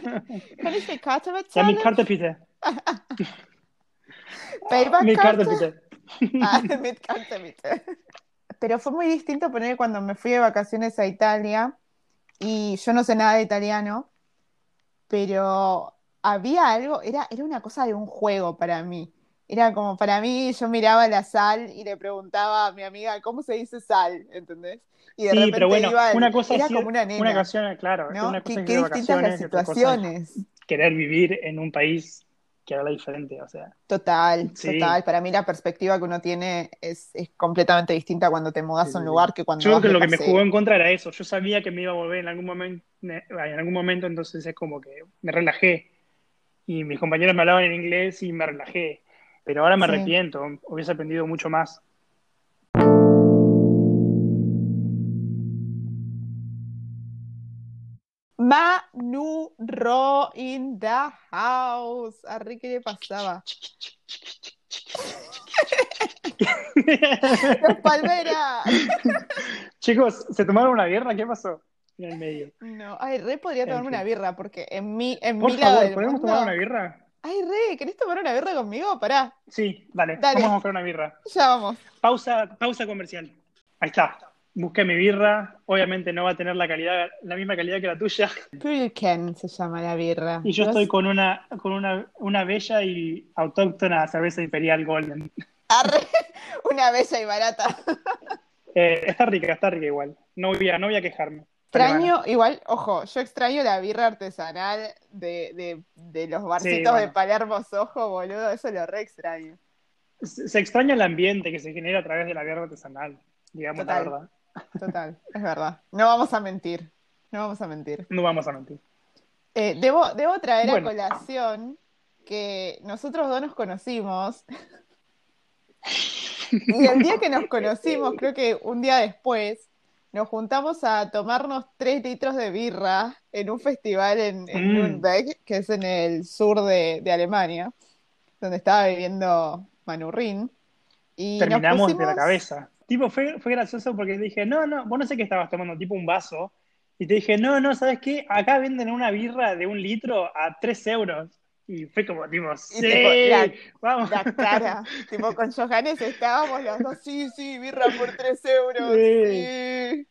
Mit Karte bitte. Payback Mit Karte Karte? bitte. (laughs) Ah, (laughs) mit Karte, bitte. Pero fue muy distinto poner cuando me fui de vacaciones a Italia y yo no sé nada de italiano, pero había algo, era, era una cosa de un juego para mí. Era como para mí, yo miraba la sal y le preguntaba a mi amiga, ¿cómo se dice sal? ¿Entendés? Y de Sí, repente pero bueno, iba una cosa era como una nena, una ocasión, claro, ¿no? una Qué, cosa distintas las situaciones. querer vivir en un país que habla diferente, o sea. Total, Sí. total. Para mí la perspectiva que uno tiene es, es completamente distinta cuando te mudas Sí, a un lugar que cuando Yo creo que lo que me jugó en contra era eso. Yo sabía que me iba a volver en algún momento, en algún momento, entonces es como que me relajé. Y mis compañeros me hablaban en inglés y me relajé. Pero ahora me Sí. arrepiento, hubiese aprendido mucho más. Manu Ro in the house. Arre, ¿qué le pasaba? (laughs) ¡Los palmeras! Chicos, ¿se tomaron una guerra? ¿Qué pasó? En el medio. No, ay, re podría tomarme una birra porque en mi, en Por mi lado favor, del ¿podemos mundo... tomar una birra? Ay, re, ¿querés tomar una birra conmigo? Pará, Sí, dale, Dale. vamos a buscar una birra. ya vamos. Pausa, pausa comercial. Ahí está. Busqué mi birra. Obviamente no va a tener la calidad, la misma calidad que la tuya. Pulken se llama la birra. Y yo ¿Vos? estoy con una, con una, una bella y autóctona cerveza imperial golden. Arre, una bella y barata. Eh, está rica, está rica igual. No voy a, no voy a quejarme. Extraño, igual, ojo, yo extraño la birra artesanal de, de, de los barcitos bueno. de Palermo Sojo, boludo, eso lo re extraño. Se, se extraña el ambiente que se genera a través de la birra artesanal, digamos Total. la verdad. Total, es verdad. No vamos a mentir, no vamos a mentir. No vamos a mentir. Eh, debo, debo traer Bueno. a colación que nosotros dos nos conocimos. (laughs) Y el día que nos conocimos, creo que un día después, nos juntamos a tomarnos tres litros de birra en un festival en, en Mm. Nürnberg, que es en el sur de, de Alemania, donde estaba viviendo Manurrín. Y Terminamos de la cabeza. Tipo, fue, fue gracioso porque dije, no, no, vos no sé qué estabas tomando, tipo un vaso. Y te dije, no, no, ¿sabes qué? Acá venden una birra de un litro a 3 euros. Y fue como, tipo, sí, tipo, la- vamos. La cara, tipo con Johannes estábamos los dos, sí, sí, birra por tres euros, Sí. sí.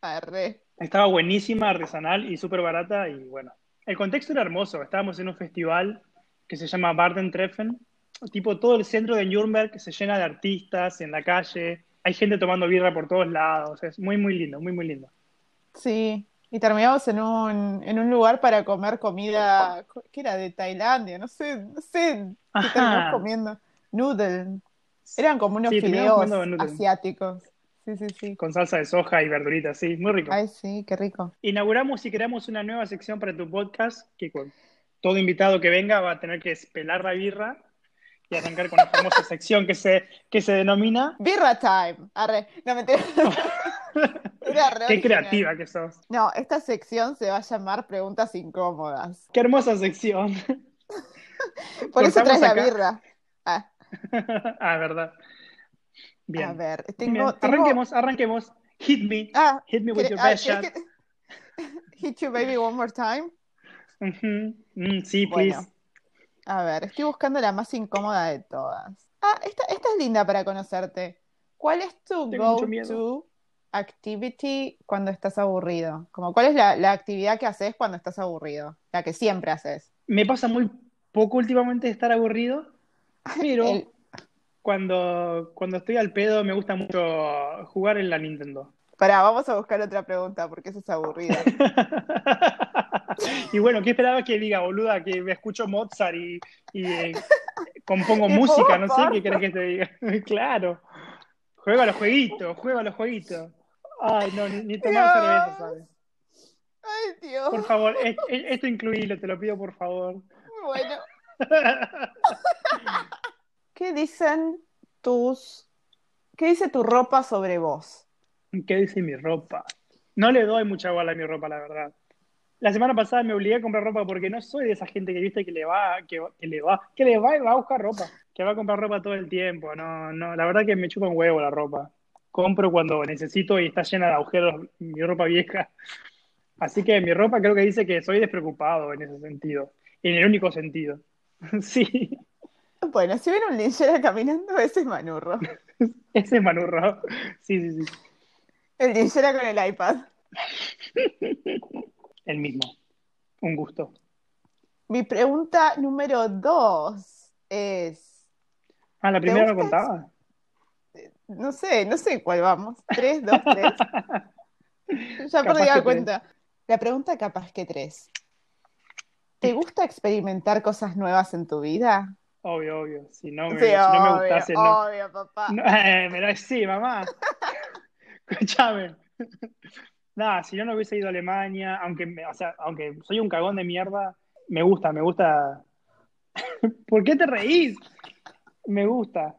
Arre. Estaba buenísima, artesanal y súper barata. Y bueno, el contexto era hermoso. Estábamos en un festival que se llama Treffen. Tipo, todo el centro de Nuremberg se llena de artistas en la calle. Hay gente tomando birra por todos lados. Es muy, muy lindo, muy, muy lindo. Sí, y terminamos en un, en un lugar para comer comida, ¿qué era? De Tailandia, no sé, no sé qué Ajá. terminamos comiendo. Noodle. Eran como unos Sí, fideos asiáticos. Sí, sí, sí. Con salsa de soja y verduritas, sí, muy rico. Ay, sí, qué rico. Inauguramos y creamos una nueva sección para tu podcast que con todo invitado que venga va a tener que pelar la birra y arrancar con la famosa sección que se, que se denomina Birra time. Arre. No, mentira. (laughs) Era re Qué creativa que sos. No, esta sección se va a llamar Preguntas Incómodas. Qué hermosa sección. (laughs) Por eso traes la birra. Ah, (laughs) ah, verdad. Bien. a ver, Bien, tengo, Arranquemos, arranquemos. Hit me. Ah, Hit me with ¿querés- your ah, best shot. ¿querés (laughs) que- Hit you baby one more time. Mm, sí, Bueno. please. A ver, estoy buscando la más incómoda de todas. Ah, esta, esta es linda para conocerte. ¿Cuál es tu go-to activity cuando estás aburrido? Como, ¿cuál es la, la actividad que haces cuando estás aburrido? La que siempre haces. Me pasa muy poco últimamente estar aburrido, (laughs) pero El- cuando, cuando estoy al pedo me gusta mucho jugar en la Nintendo. Pará, vamos a buscar otra pregunta porque eso es aburrida. (laughs) y bueno, ¿qué esperabas que diga, boluda? Que me escucho Mozart y, y, eh, compongo (laughs) Y música, no sé qué querés que te diga. claro. Juega los jueguitos, juega los jueguitos. Ay, no, ni, ni tomar Dios. cerveza, ¿sabes? Ay, Dios. Por favor, es- es- esto incluílo, te lo pido por favor. Bueno, (laughs) dicen tus, qué dice tu ropa sobre vos? ¿Qué dice mi ropa? No le doy mucha bola a mi ropa, la verdad. La semana pasada me obligué a comprar ropa porque no soy de esa gente que viste que le va, que, que le va, que le va y va a buscar ropa, que va a comprar ropa todo el tiempo. No, no, la verdad que me chupa un huevo la ropa. Compro cuando necesito y está llena de agujeros mi ropa vieja. Así que mi ropa creo que dice que soy despreocupado en ese sentido, en el único sentido. (laughs) Sí, Bueno, si ven un linchera caminando, ese es Manurro. (laughs) ese es Manurro. Sí, sí, sí. El linchera con el iPad. El mismo. Un gusto. Mi pregunta número dos es, Ah, la primera gusta contaba. No sé, no sé cuál vamos. Tres, dos, tres. (laughs) Ya Capaz perdí la tres. cuenta. La pregunta capaz que tres. ¿Te gusta experimentar cosas nuevas en tu vida? Obvio, obvio. Si no me, Sí, si no me obvio, gustase, no. obvio, papá. No, eh, pero sí, mamá. (laughs) Escúchame. Nada, si yo no hubiese ido a Alemania, aunque, me- o sea, aunque soy un cagón de mierda, me gusta, me gusta. (laughs) ¿Por qué te reís? Me gusta.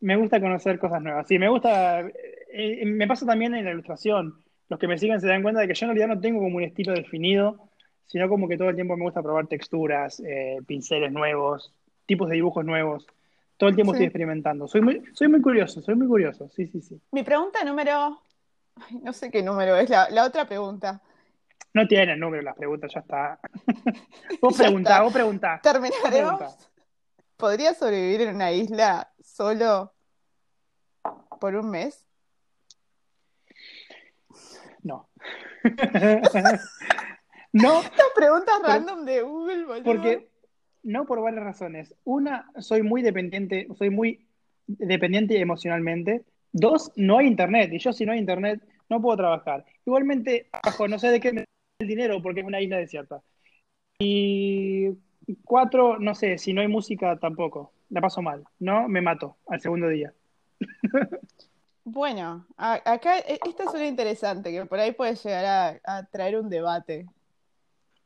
Me gusta conocer cosas nuevas. Sí, me gusta. eh, eh, me pasa también en la ilustración. Los que me siguen se dan cuenta de que yo en realidad no tengo como un estilo definido, sino como que todo el tiempo me gusta probar texturas, eh, pinceles nuevos, tipos de dibujos nuevos. Todo el tiempo Sí. estoy experimentando. Soy muy, soy muy curioso, soy muy curioso. Sí, sí, sí. Mi pregunta número... ay, no sé qué número es la, la otra pregunta. No tienen número las preguntas, ya está. (laughs) Vos preguntá, vos preguntá. ¿Terminaremos? ¿Podría sobrevivir en una isla solo por un mes? No. (laughs) no, Estas preguntas Pero- random de Google, boludo. porque no por varias razones. Una, soy muy dependiente, soy muy dependiente emocionalmente. Dos, no hay internet. Y yo si no hay internet, no puedo trabajar. Igualmente, bajo, no sé de qué me el dinero porque es una isla desierta. Y cuatro, no sé, si no hay música tampoco. La paso mal, ¿no? Me mato al segundo día. Bueno, a- acá e- esta es una interesante que por ahí puede llegar a, a traer un debate.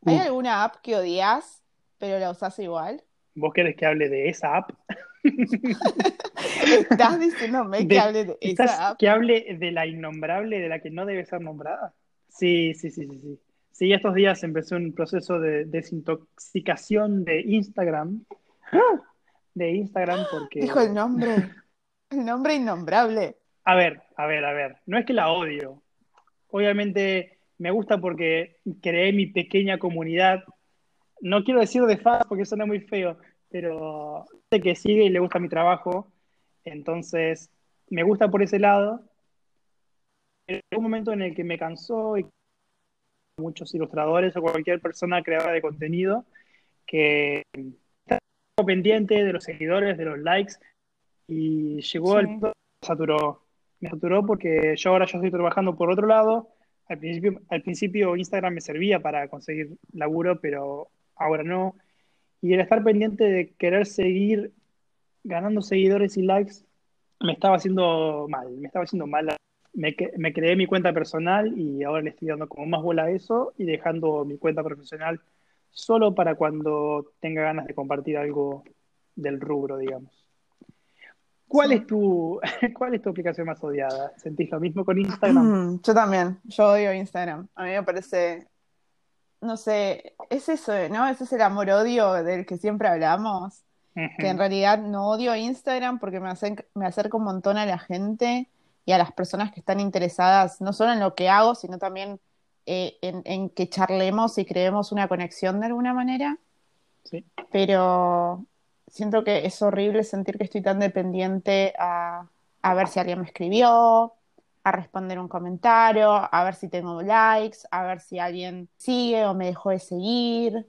¿Hay Uh. alguna app que odias, pero la usas igual? ¿Vos querés que hable de esa app? (laughs) ¿Estás diciéndome que De- hable de esa app? que hable de la innombrable, de la que no debe ser nombrada. Sí, sí, sí, sí, sí. Sí, estos días empecé un proceso de desintoxicación de Instagram. (gasps) De Instagram porque... Dijo el nombre. El nombre innombrable. A ver, a ver, a ver. No es que la odio. Obviamente me gusta porque creé mi pequeña comunidad. No quiero decir de fans porque suena muy feo, pero sé que sigue y le gusta mi trabajo. Entonces, me gusta por ese lado. Pero un momento en el que me cansó y muchos ilustradores o cualquier persona creadora de contenido que está pendiente de los seguidores, de los likes y llegó Sí. el punto me saturó. Me saturó porque yo ahora yo estoy trabajando por otro lado. Al principio, al principio Instagram me servía para conseguir laburo, pero ahora no. Y el estar pendiente de querer seguir ganando seguidores y likes me estaba haciendo mal, me estaba haciendo mal. Me, creé mi cuenta personal y ahora le estoy dando como más bola a eso y dejando mi cuenta profesional solo para cuando tenga ganas de compartir algo del rubro, digamos. ¿Cuál Sí. es tu, (laughs) cuál es tu aplicación más odiada? ¿Sentís lo mismo con Instagram? Mm, yo también, yo odio Instagram. A mí me parece, no sé, es eso, ¿no? Ese es el amor-odio del que siempre hablamos, que en realidad no odio Instagram porque me acerca, me acerca un montón a la gente y a las personas que están interesadas, no solo en lo que hago, sino también eh, en, en que charlemos y creemos una conexión de alguna manera. Sí. pero siento que es horrible sentir que estoy tan dependiente a, a ver si alguien me escribió, a responder un comentario, a ver si tengo likes, a ver si alguien sigue o me dejó de seguir.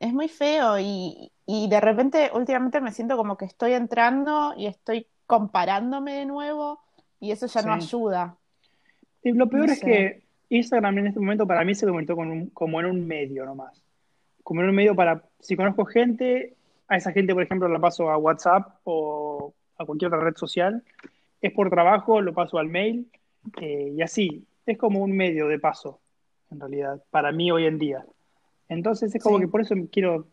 Es muy feo y, y de repente últimamente me siento como que estoy entrando y estoy comparándome de nuevo y eso ya no ayuda. Y lo peor No es sé. que Instagram en este momento para mí se convirtió con un- como en un medio nomás. Como en un medio para, si conozco gente, a esa gente, por ejemplo, la paso a WhatsApp o a cualquier otra red social. Es por trabajo, lo paso al mail eh, y así. Es como un medio de paso, en realidad, para mí hoy en día. Entonces es como Sí. que por eso quiero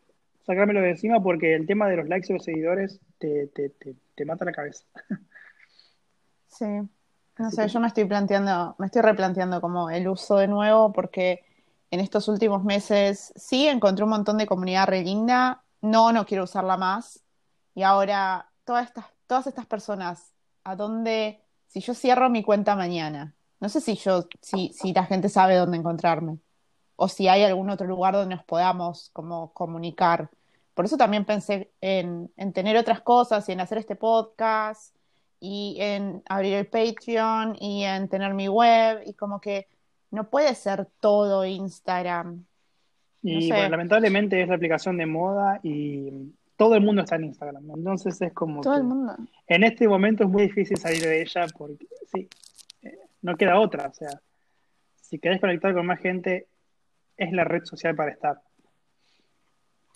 sacármelo de encima porque el tema de los likes y los seguidores te, te, te, te mata la cabeza. (laughs) Sí. No sé, yo me estoy planteando, me estoy replanteando como el uso de nuevo porque en estos últimos meses sí encontré un montón de comunidad re linda, no, no quiero usarla más. Y ahora todas estas, todas estas personas, ¿a dónde, si yo cierro mi cuenta mañana? No sé si yo, si, si la gente sabe dónde encontrarme o si hay algún otro lugar donde nos podamos como comunicar. Por eso también pensé en, en tener otras cosas y en hacer este podcast y en abrir el Patreon y en tener mi web y como que no puede ser todo Instagram. Y bueno, lamentablemente es la aplicación de moda y todo el mundo está en Instagram. Entonces es como todo el mundo. En este momento es muy difícil salir de ella porque sí, eh, no queda otra. O sea, si querés conectar con más gente, es la red social para estar.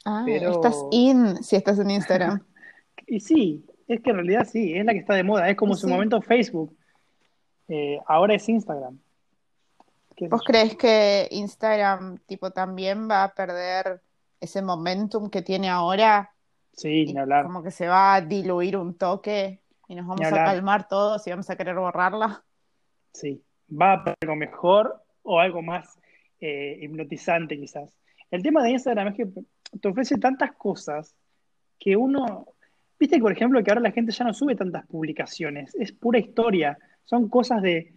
Ah, estás in si estás en Instagram. (laughs) y sí, es que en realidad sí, es la que está de moda. Es como su momento Facebook. Eh, ahora es Instagram. ¿Vos crees que Instagram tipo también va a perder ese momentum que tiene ahora? Sí, ni hablar. Como que se va a diluir un toque y nos vamos a calmar todos y vamos a querer borrarla. Sí, va a algo mejor o algo más eh, hipnotizante quizás. El tema de Instagram es que te ofrece tantas cosas que uno Viste, por ejemplo, que ahora la gente ya no sube tantas publicaciones, es pura historia, son cosas de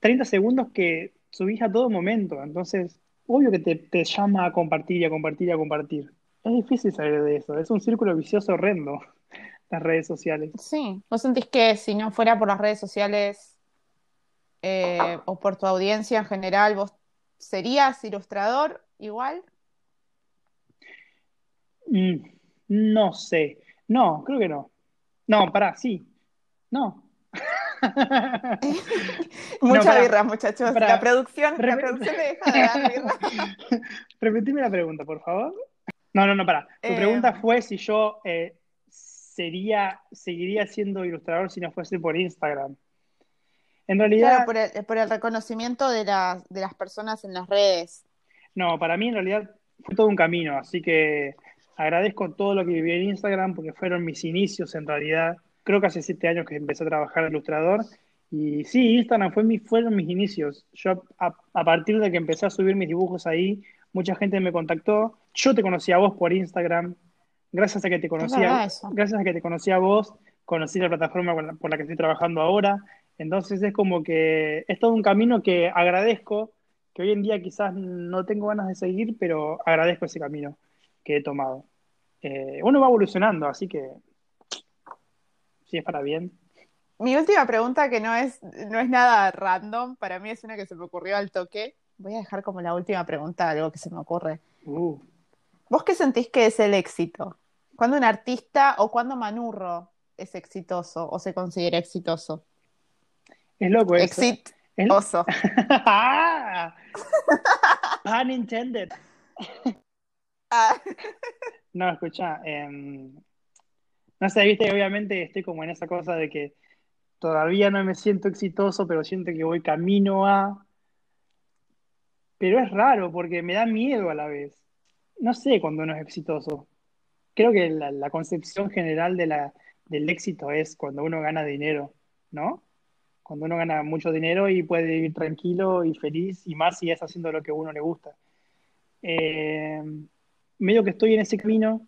30 segundos que subís a todo momento, entonces, obvio que te, llama a compartir y a compartir y a compartir. Es difícil salir de eso, es un círculo vicioso horrendo, (laughs) las redes sociales. Sí, ¿vos sentís que si no fuera por las redes sociales eh, o por tu audiencia en general, vos serías ilustrador igual? Mm, no sé. No, creo que no. No, pará, sí. No. (laughs) Mucha birra, muchachos. La producción, la producción me deja de dar birra. (laughs) Repetime la pregunta, por favor. No, no, no, pará. Tu eh, pregunta fue si yo eh, sería, seguiría siendo ilustrador si no fuese por Instagram. En realidad. Claro, por el, reconocimiento de las, de las personas en las redes. No, para mí en realidad fue todo un camino, así que agradezco todo lo que viví en Instagram porque fueron mis inicios en realidad. Creo que hace siete años que empecé a trabajar de ilustrador y sí, Instagram fue mi, fueron mis inicios. Yo a, partir de que empecé a subir mis dibujos ahí, mucha gente me contactó. Yo te conocí a vos por Instagram. Gracias a que te conocía, gracias a que te conocí a vos, conocí la plataforma por la que estoy trabajando ahora. Entonces es como que es todo un camino que agradezco, que hoy en día quizás no tengo ganas de seguir, pero agradezco ese camino que he tomado. Eh, uno va evolucionando, así que si es para bien. Mi última pregunta, que no es, no es nada random, para mí es una que se me ocurrió al toque. Voy a dejar como la última pregunta algo que se me ocurre. Uh. ¿Vos qué sentís que es el éxito? ¿Cuándo un artista o cuándo Manurro es exitoso o se considera exitoso? Es loco eso. Exitoso. (laughs) ah, pun intended. (laughs) no, escucha, em, no sé, viste, obviamente estoy como en esa cosa de que todavía no me siento exitoso, pero siento que voy camino a... Pero es raro porque me da miedo a la vez. No sé cuándo uno es exitoso. Creo que la, concepción general de la, del éxito es cuando uno gana dinero, ¿no? Cuando uno gana mucho dinero y puede vivir tranquilo y feliz, y más si es haciendo lo que a uno le gusta. Eh, medio que estoy en ese camino,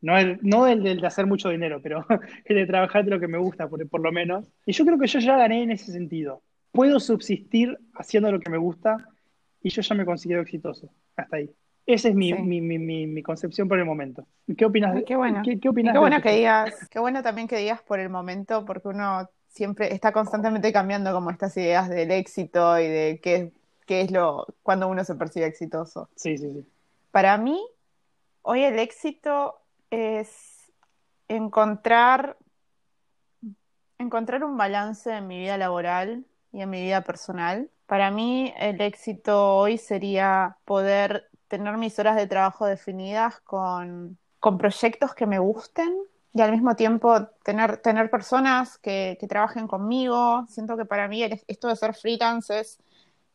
no el, no el, de hacer mucho dinero, pero (laughs) el de trabajar de lo que me gusta, por, por lo menos. Y yo creo que yo ya gané en ese sentido. Puedo subsistir haciendo lo que me gusta y yo ya me considero exitoso. Hasta ahí. Esa es mi, mi, mi, mi, concepción por el momento. ¿Qué opinas? qué bueno. ¿Qué, qué opinas qué bueno que digas, qué bueno también que digas por el momento, porque uno siempre está constantemente cambiando como estas ideas del éxito y de qué, qué es lo cuando uno se percibe exitoso. Sí, sí, sí. Para mí, Hoy el éxito es encontrar, encontrar un balance en mi vida laboral y en mi vida personal. Para mí el éxito hoy sería poder tener mis horas de trabajo definidas con, proyectos que me gusten y al mismo tiempo tener, tener personas que, trabajen conmigo. Siento que para mí esto de ser freelance es,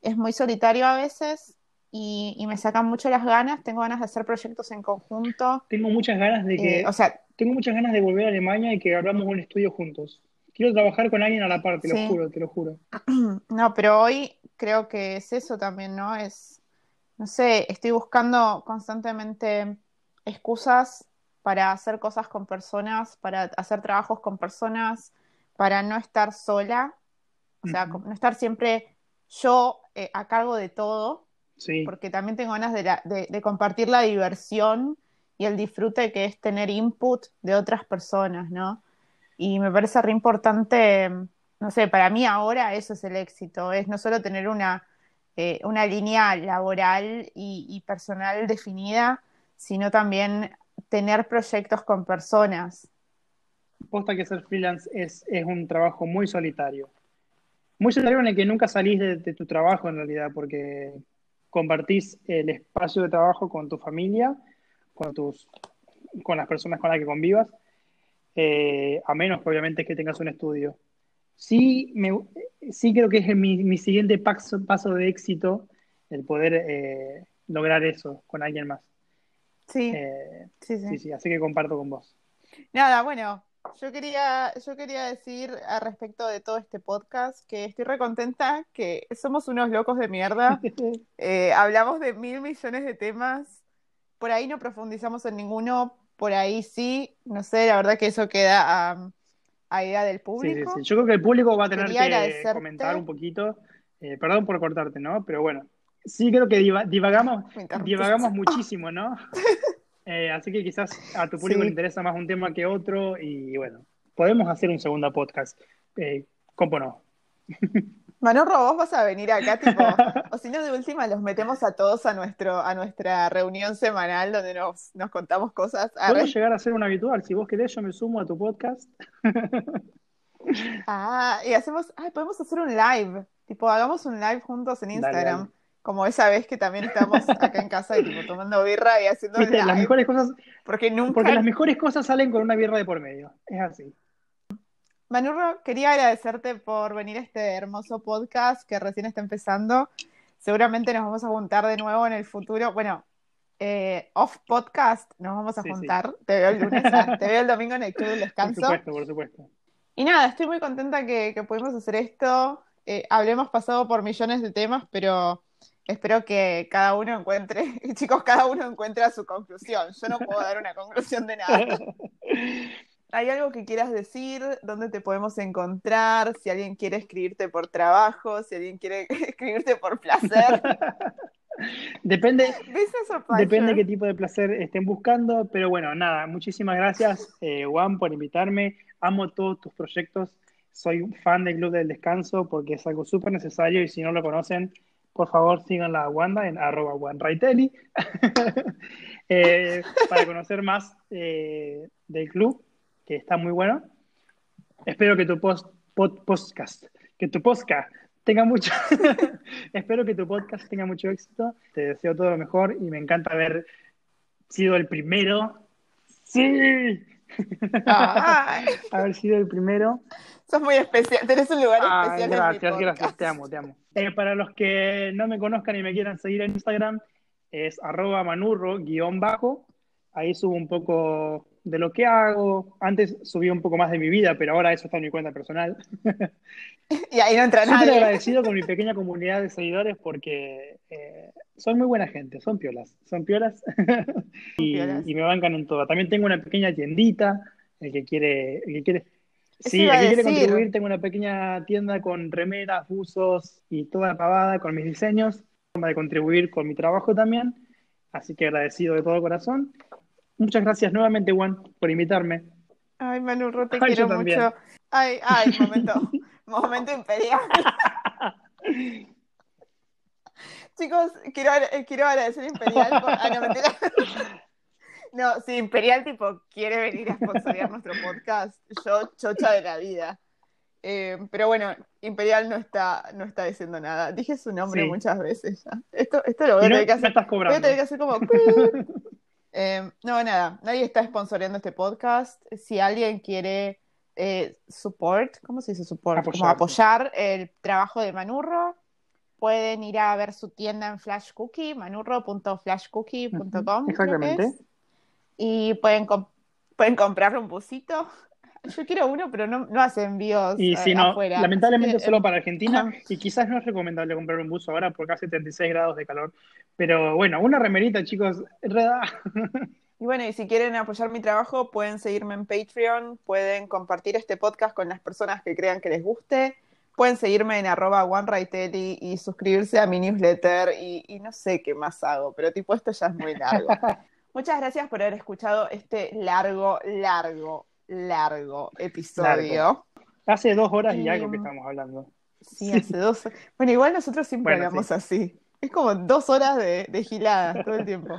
es muy solitario a veces y, me sacan mucho las ganas. Tengo ganas de hacer proyectos en conjunto. Tengo muchas ganas de que. Eh, o sea, tengo muchas ganas de volver a Alemania y que abramos un estudio juntos. Quiero trabajar con alguien a la par, te lo juro, te lo juro. (clears throat) No, pero hoy creo que es eso también, ¿no? Es, no sé, estoy buscando constantemente excusas para hacer cosas con personas, para hacer trabajos con personas, para no estar sola, o sea, no estar siempre yo eh, a cargo de todo, sí. porque también tengo ganas de, compartir la diversión y el disfrute que es tener input de otras personas, ¿no? Y me parece re importante, no sé, para mí ahora eso es el éxito, es no solo tener una, eh, una línea laboral y, personal definida, sino también tener proyectos con personas. Posta que ser freelance es, es un trabajo muy solitario muy solitario en el que nunca salís de, tu trabajo en realidad, porque compartís el espacio de trabajo con tu familia, con, tus, con las personas con las que convivas, eh, a menos que obviamente que tengas un estudio. Sí, me, sí creo que es mi, siguiente paso, paso, de éxito el poder eh, lograr eso con alguien más. Sí. Eh, sí, sí. sí, sí, así que comparto con vos. Nada, bueno, yo quería, yo quería decir a respecto de todo este podcast que estoy recontenta, que somos unos locos de mierda. (laughs) Eh, hablamos de mil millones de temas. Por ahí no profundizamos en ninguno, por ahí sí. No sé, la verdad que eso queda a, idea del público. Yo creo que el público va a tener que comentar un poquito. Eh, perdón por cortarte, ¿no? Pero bueno, sí creo que divagamos, (laughs) divagamos muchísimo, ¿no? (laughs) Eh, así que quizás a tu público le interesa más un tema que otro y bueno, podemos hacer un segundo podcast. Eh, ¿Cómo no? Manurro, vos vas a venir acá, tipo, (laughs) o si no, de última los metemos a todos a nuestro, a nuestra reunión semanal donde nos, contamos cosas. Podemos llegar a ser un habitual. Si vos querés, yo me sumo a tu podcast. ah, y hacemos, ay, podemos hacer un live. Tipo, hagamos un live juntos en Instagram como esa vez que también estábamos acá en casa y tipo tomando birra y haciendo las mejores cosas porque nunca porque las mejores cosas salen con una birra de por medio es así. Manurro quería agradecerte por venir a este hermoso podcast que recién está empezando. Seguramente nos vamos a juntar de nuevo en el futuro. Bueno eh, off podcast nos vamos a juntar. Te veo el lunes (laughs) te veo el domingo en el club del descanso. Por supuesto por supuesto. Y nada estoy muy contenta que, que pudimos hacer esto. Eh, hablemos pasado por millones de temas pero espero que cada uno encuentre, (laughs) chicos, cada uno encuentre su conclusión. Yo no puedo dar una conclusión de nada. (laughs) ¿Hay algo que quieras decir? ¿Dónde te podemos encontrar? Si alguien quiere escribirte por trabajo, si alguien quiere (laughs) escribirte por placer. Depende, depende qué tipo de placer estén buscando, pero bueno, nada, muchísimas gracias, eh, Juan, por invitarme. Amo todos tus proyectos. Soy un fan del Club del Descanso porque es algo súper necesario y si no lo conocen, por favor sigan a Wanda en arroba (laughs) eh, para conocer más eh, del club, que está muy bueno. Espero que tu post, podcast, que tu podcast tenga mucho, (laughs) espero que tu podcast tenga mucho éxito. Te deseo todo lo mejor y me encanta haber sido el primero. Sí. (laughs) haber sido el primero. Sos muy especial, tenés un lugar especial. Gracias, gracias, te amo, te amo. Eh, para los que no me conozcan y me quieran seguir en Instagram, es arroba manurro-bajo. Ahí subo un poco de lo que hago. Antes subí un poco más de mi vida, pero ahora eso está en mi cuenta personal. (laughs) y ahí no entra Estoy agradecido con mi pequeña comunidad de seguidores porque eh, son muy buena gente, son piolas, son piolas. (laughs) y, y, me bancan en todo. También tengo una pequeña tiendita, el que quiere, el que quiere Sí, aquí quiere contribuir. Tengo una pequeña tienda con remeras, buzos y toda la pavada con mis diseños. Forma de contribuir con mi trabajo también. Así que agradecido de todo corazón. Muchas gracias nuevamente, Juan, por invitarme. Ay, Manu, te quiero mucho. Ay, ay, (laughs) momento, momento imperial. (laughs) Chicos, quiero, quiero agradecer Imperial por. Ah, no, mentira. (laughs) No, si Imperial tipo quiere venir a sponsorear nuestro podcast, yo chocha de la vida. Eh, pero bueno, Imperial no está, no está diciendo nada. Dije su nombre muchas veces ya. Esto, esto lo voy a tener que hacer. Voy a tener que hacer como. (laughs) Eh, no, nada, nadie está sponsoreando este podcast. Si alguien quiere eh, support, ¿cómo se dice support? Apoyar. Como apoyar el trabajo de Manurro, pueden ir a ver su tienda en Flash Cookie, manurro.flashcookie.com. Exactamente. Y pueden, pueden comprar un busito. (laughs) Yo quiero uno, pero no, no hace envíos Y eh, si no, afuera. lamentablemente solo para Argentina, y quizás no es recomendable comprar un buzo ahora porque hace 36 grados de calor. Pero bueno, una remerita, chicos, (laughs) Y bueno, y si quieren apoyar mi trabajo, pueden seguirme en Patreon, pueden compartir este podcast con las personas que crean que les guste, pueden seguirme en arroba OneRighteli y suscribirse a mi newsletter y, y no sé qué más hago, pero tipo esto ya es muy largo. (laughs) Muchas gracias por haber escuchado este largo, largo, largo episodio. hace dos horas y Y, algo que estamos hablando. Sí, hace dos. (laughs) Bueno, igual nosotros siempre Bueno, hablamos sí. así. Es como dos horas de, de giladas todo el tiempo.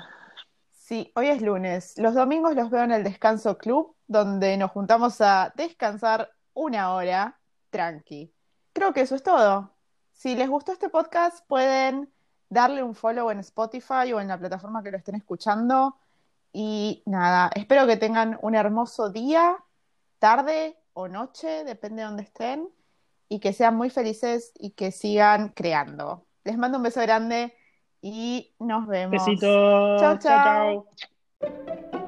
Sí, hoy es lunes. Los domingos los veo en el Descanso Club, donde nos juntamos a descansar una hora tranqui. Creo que eso es todo. Si les gustó este podcast, pueden darle un follow en Spotify o en la plataforma que lo estén escuchando. Y nada, espero que tengan un hermoso día, tarde o noche, depende de donde estén y que sean muy felices y que sigan creando. Les mando un beso grande y nos vemos. Besitos. Chao. chao.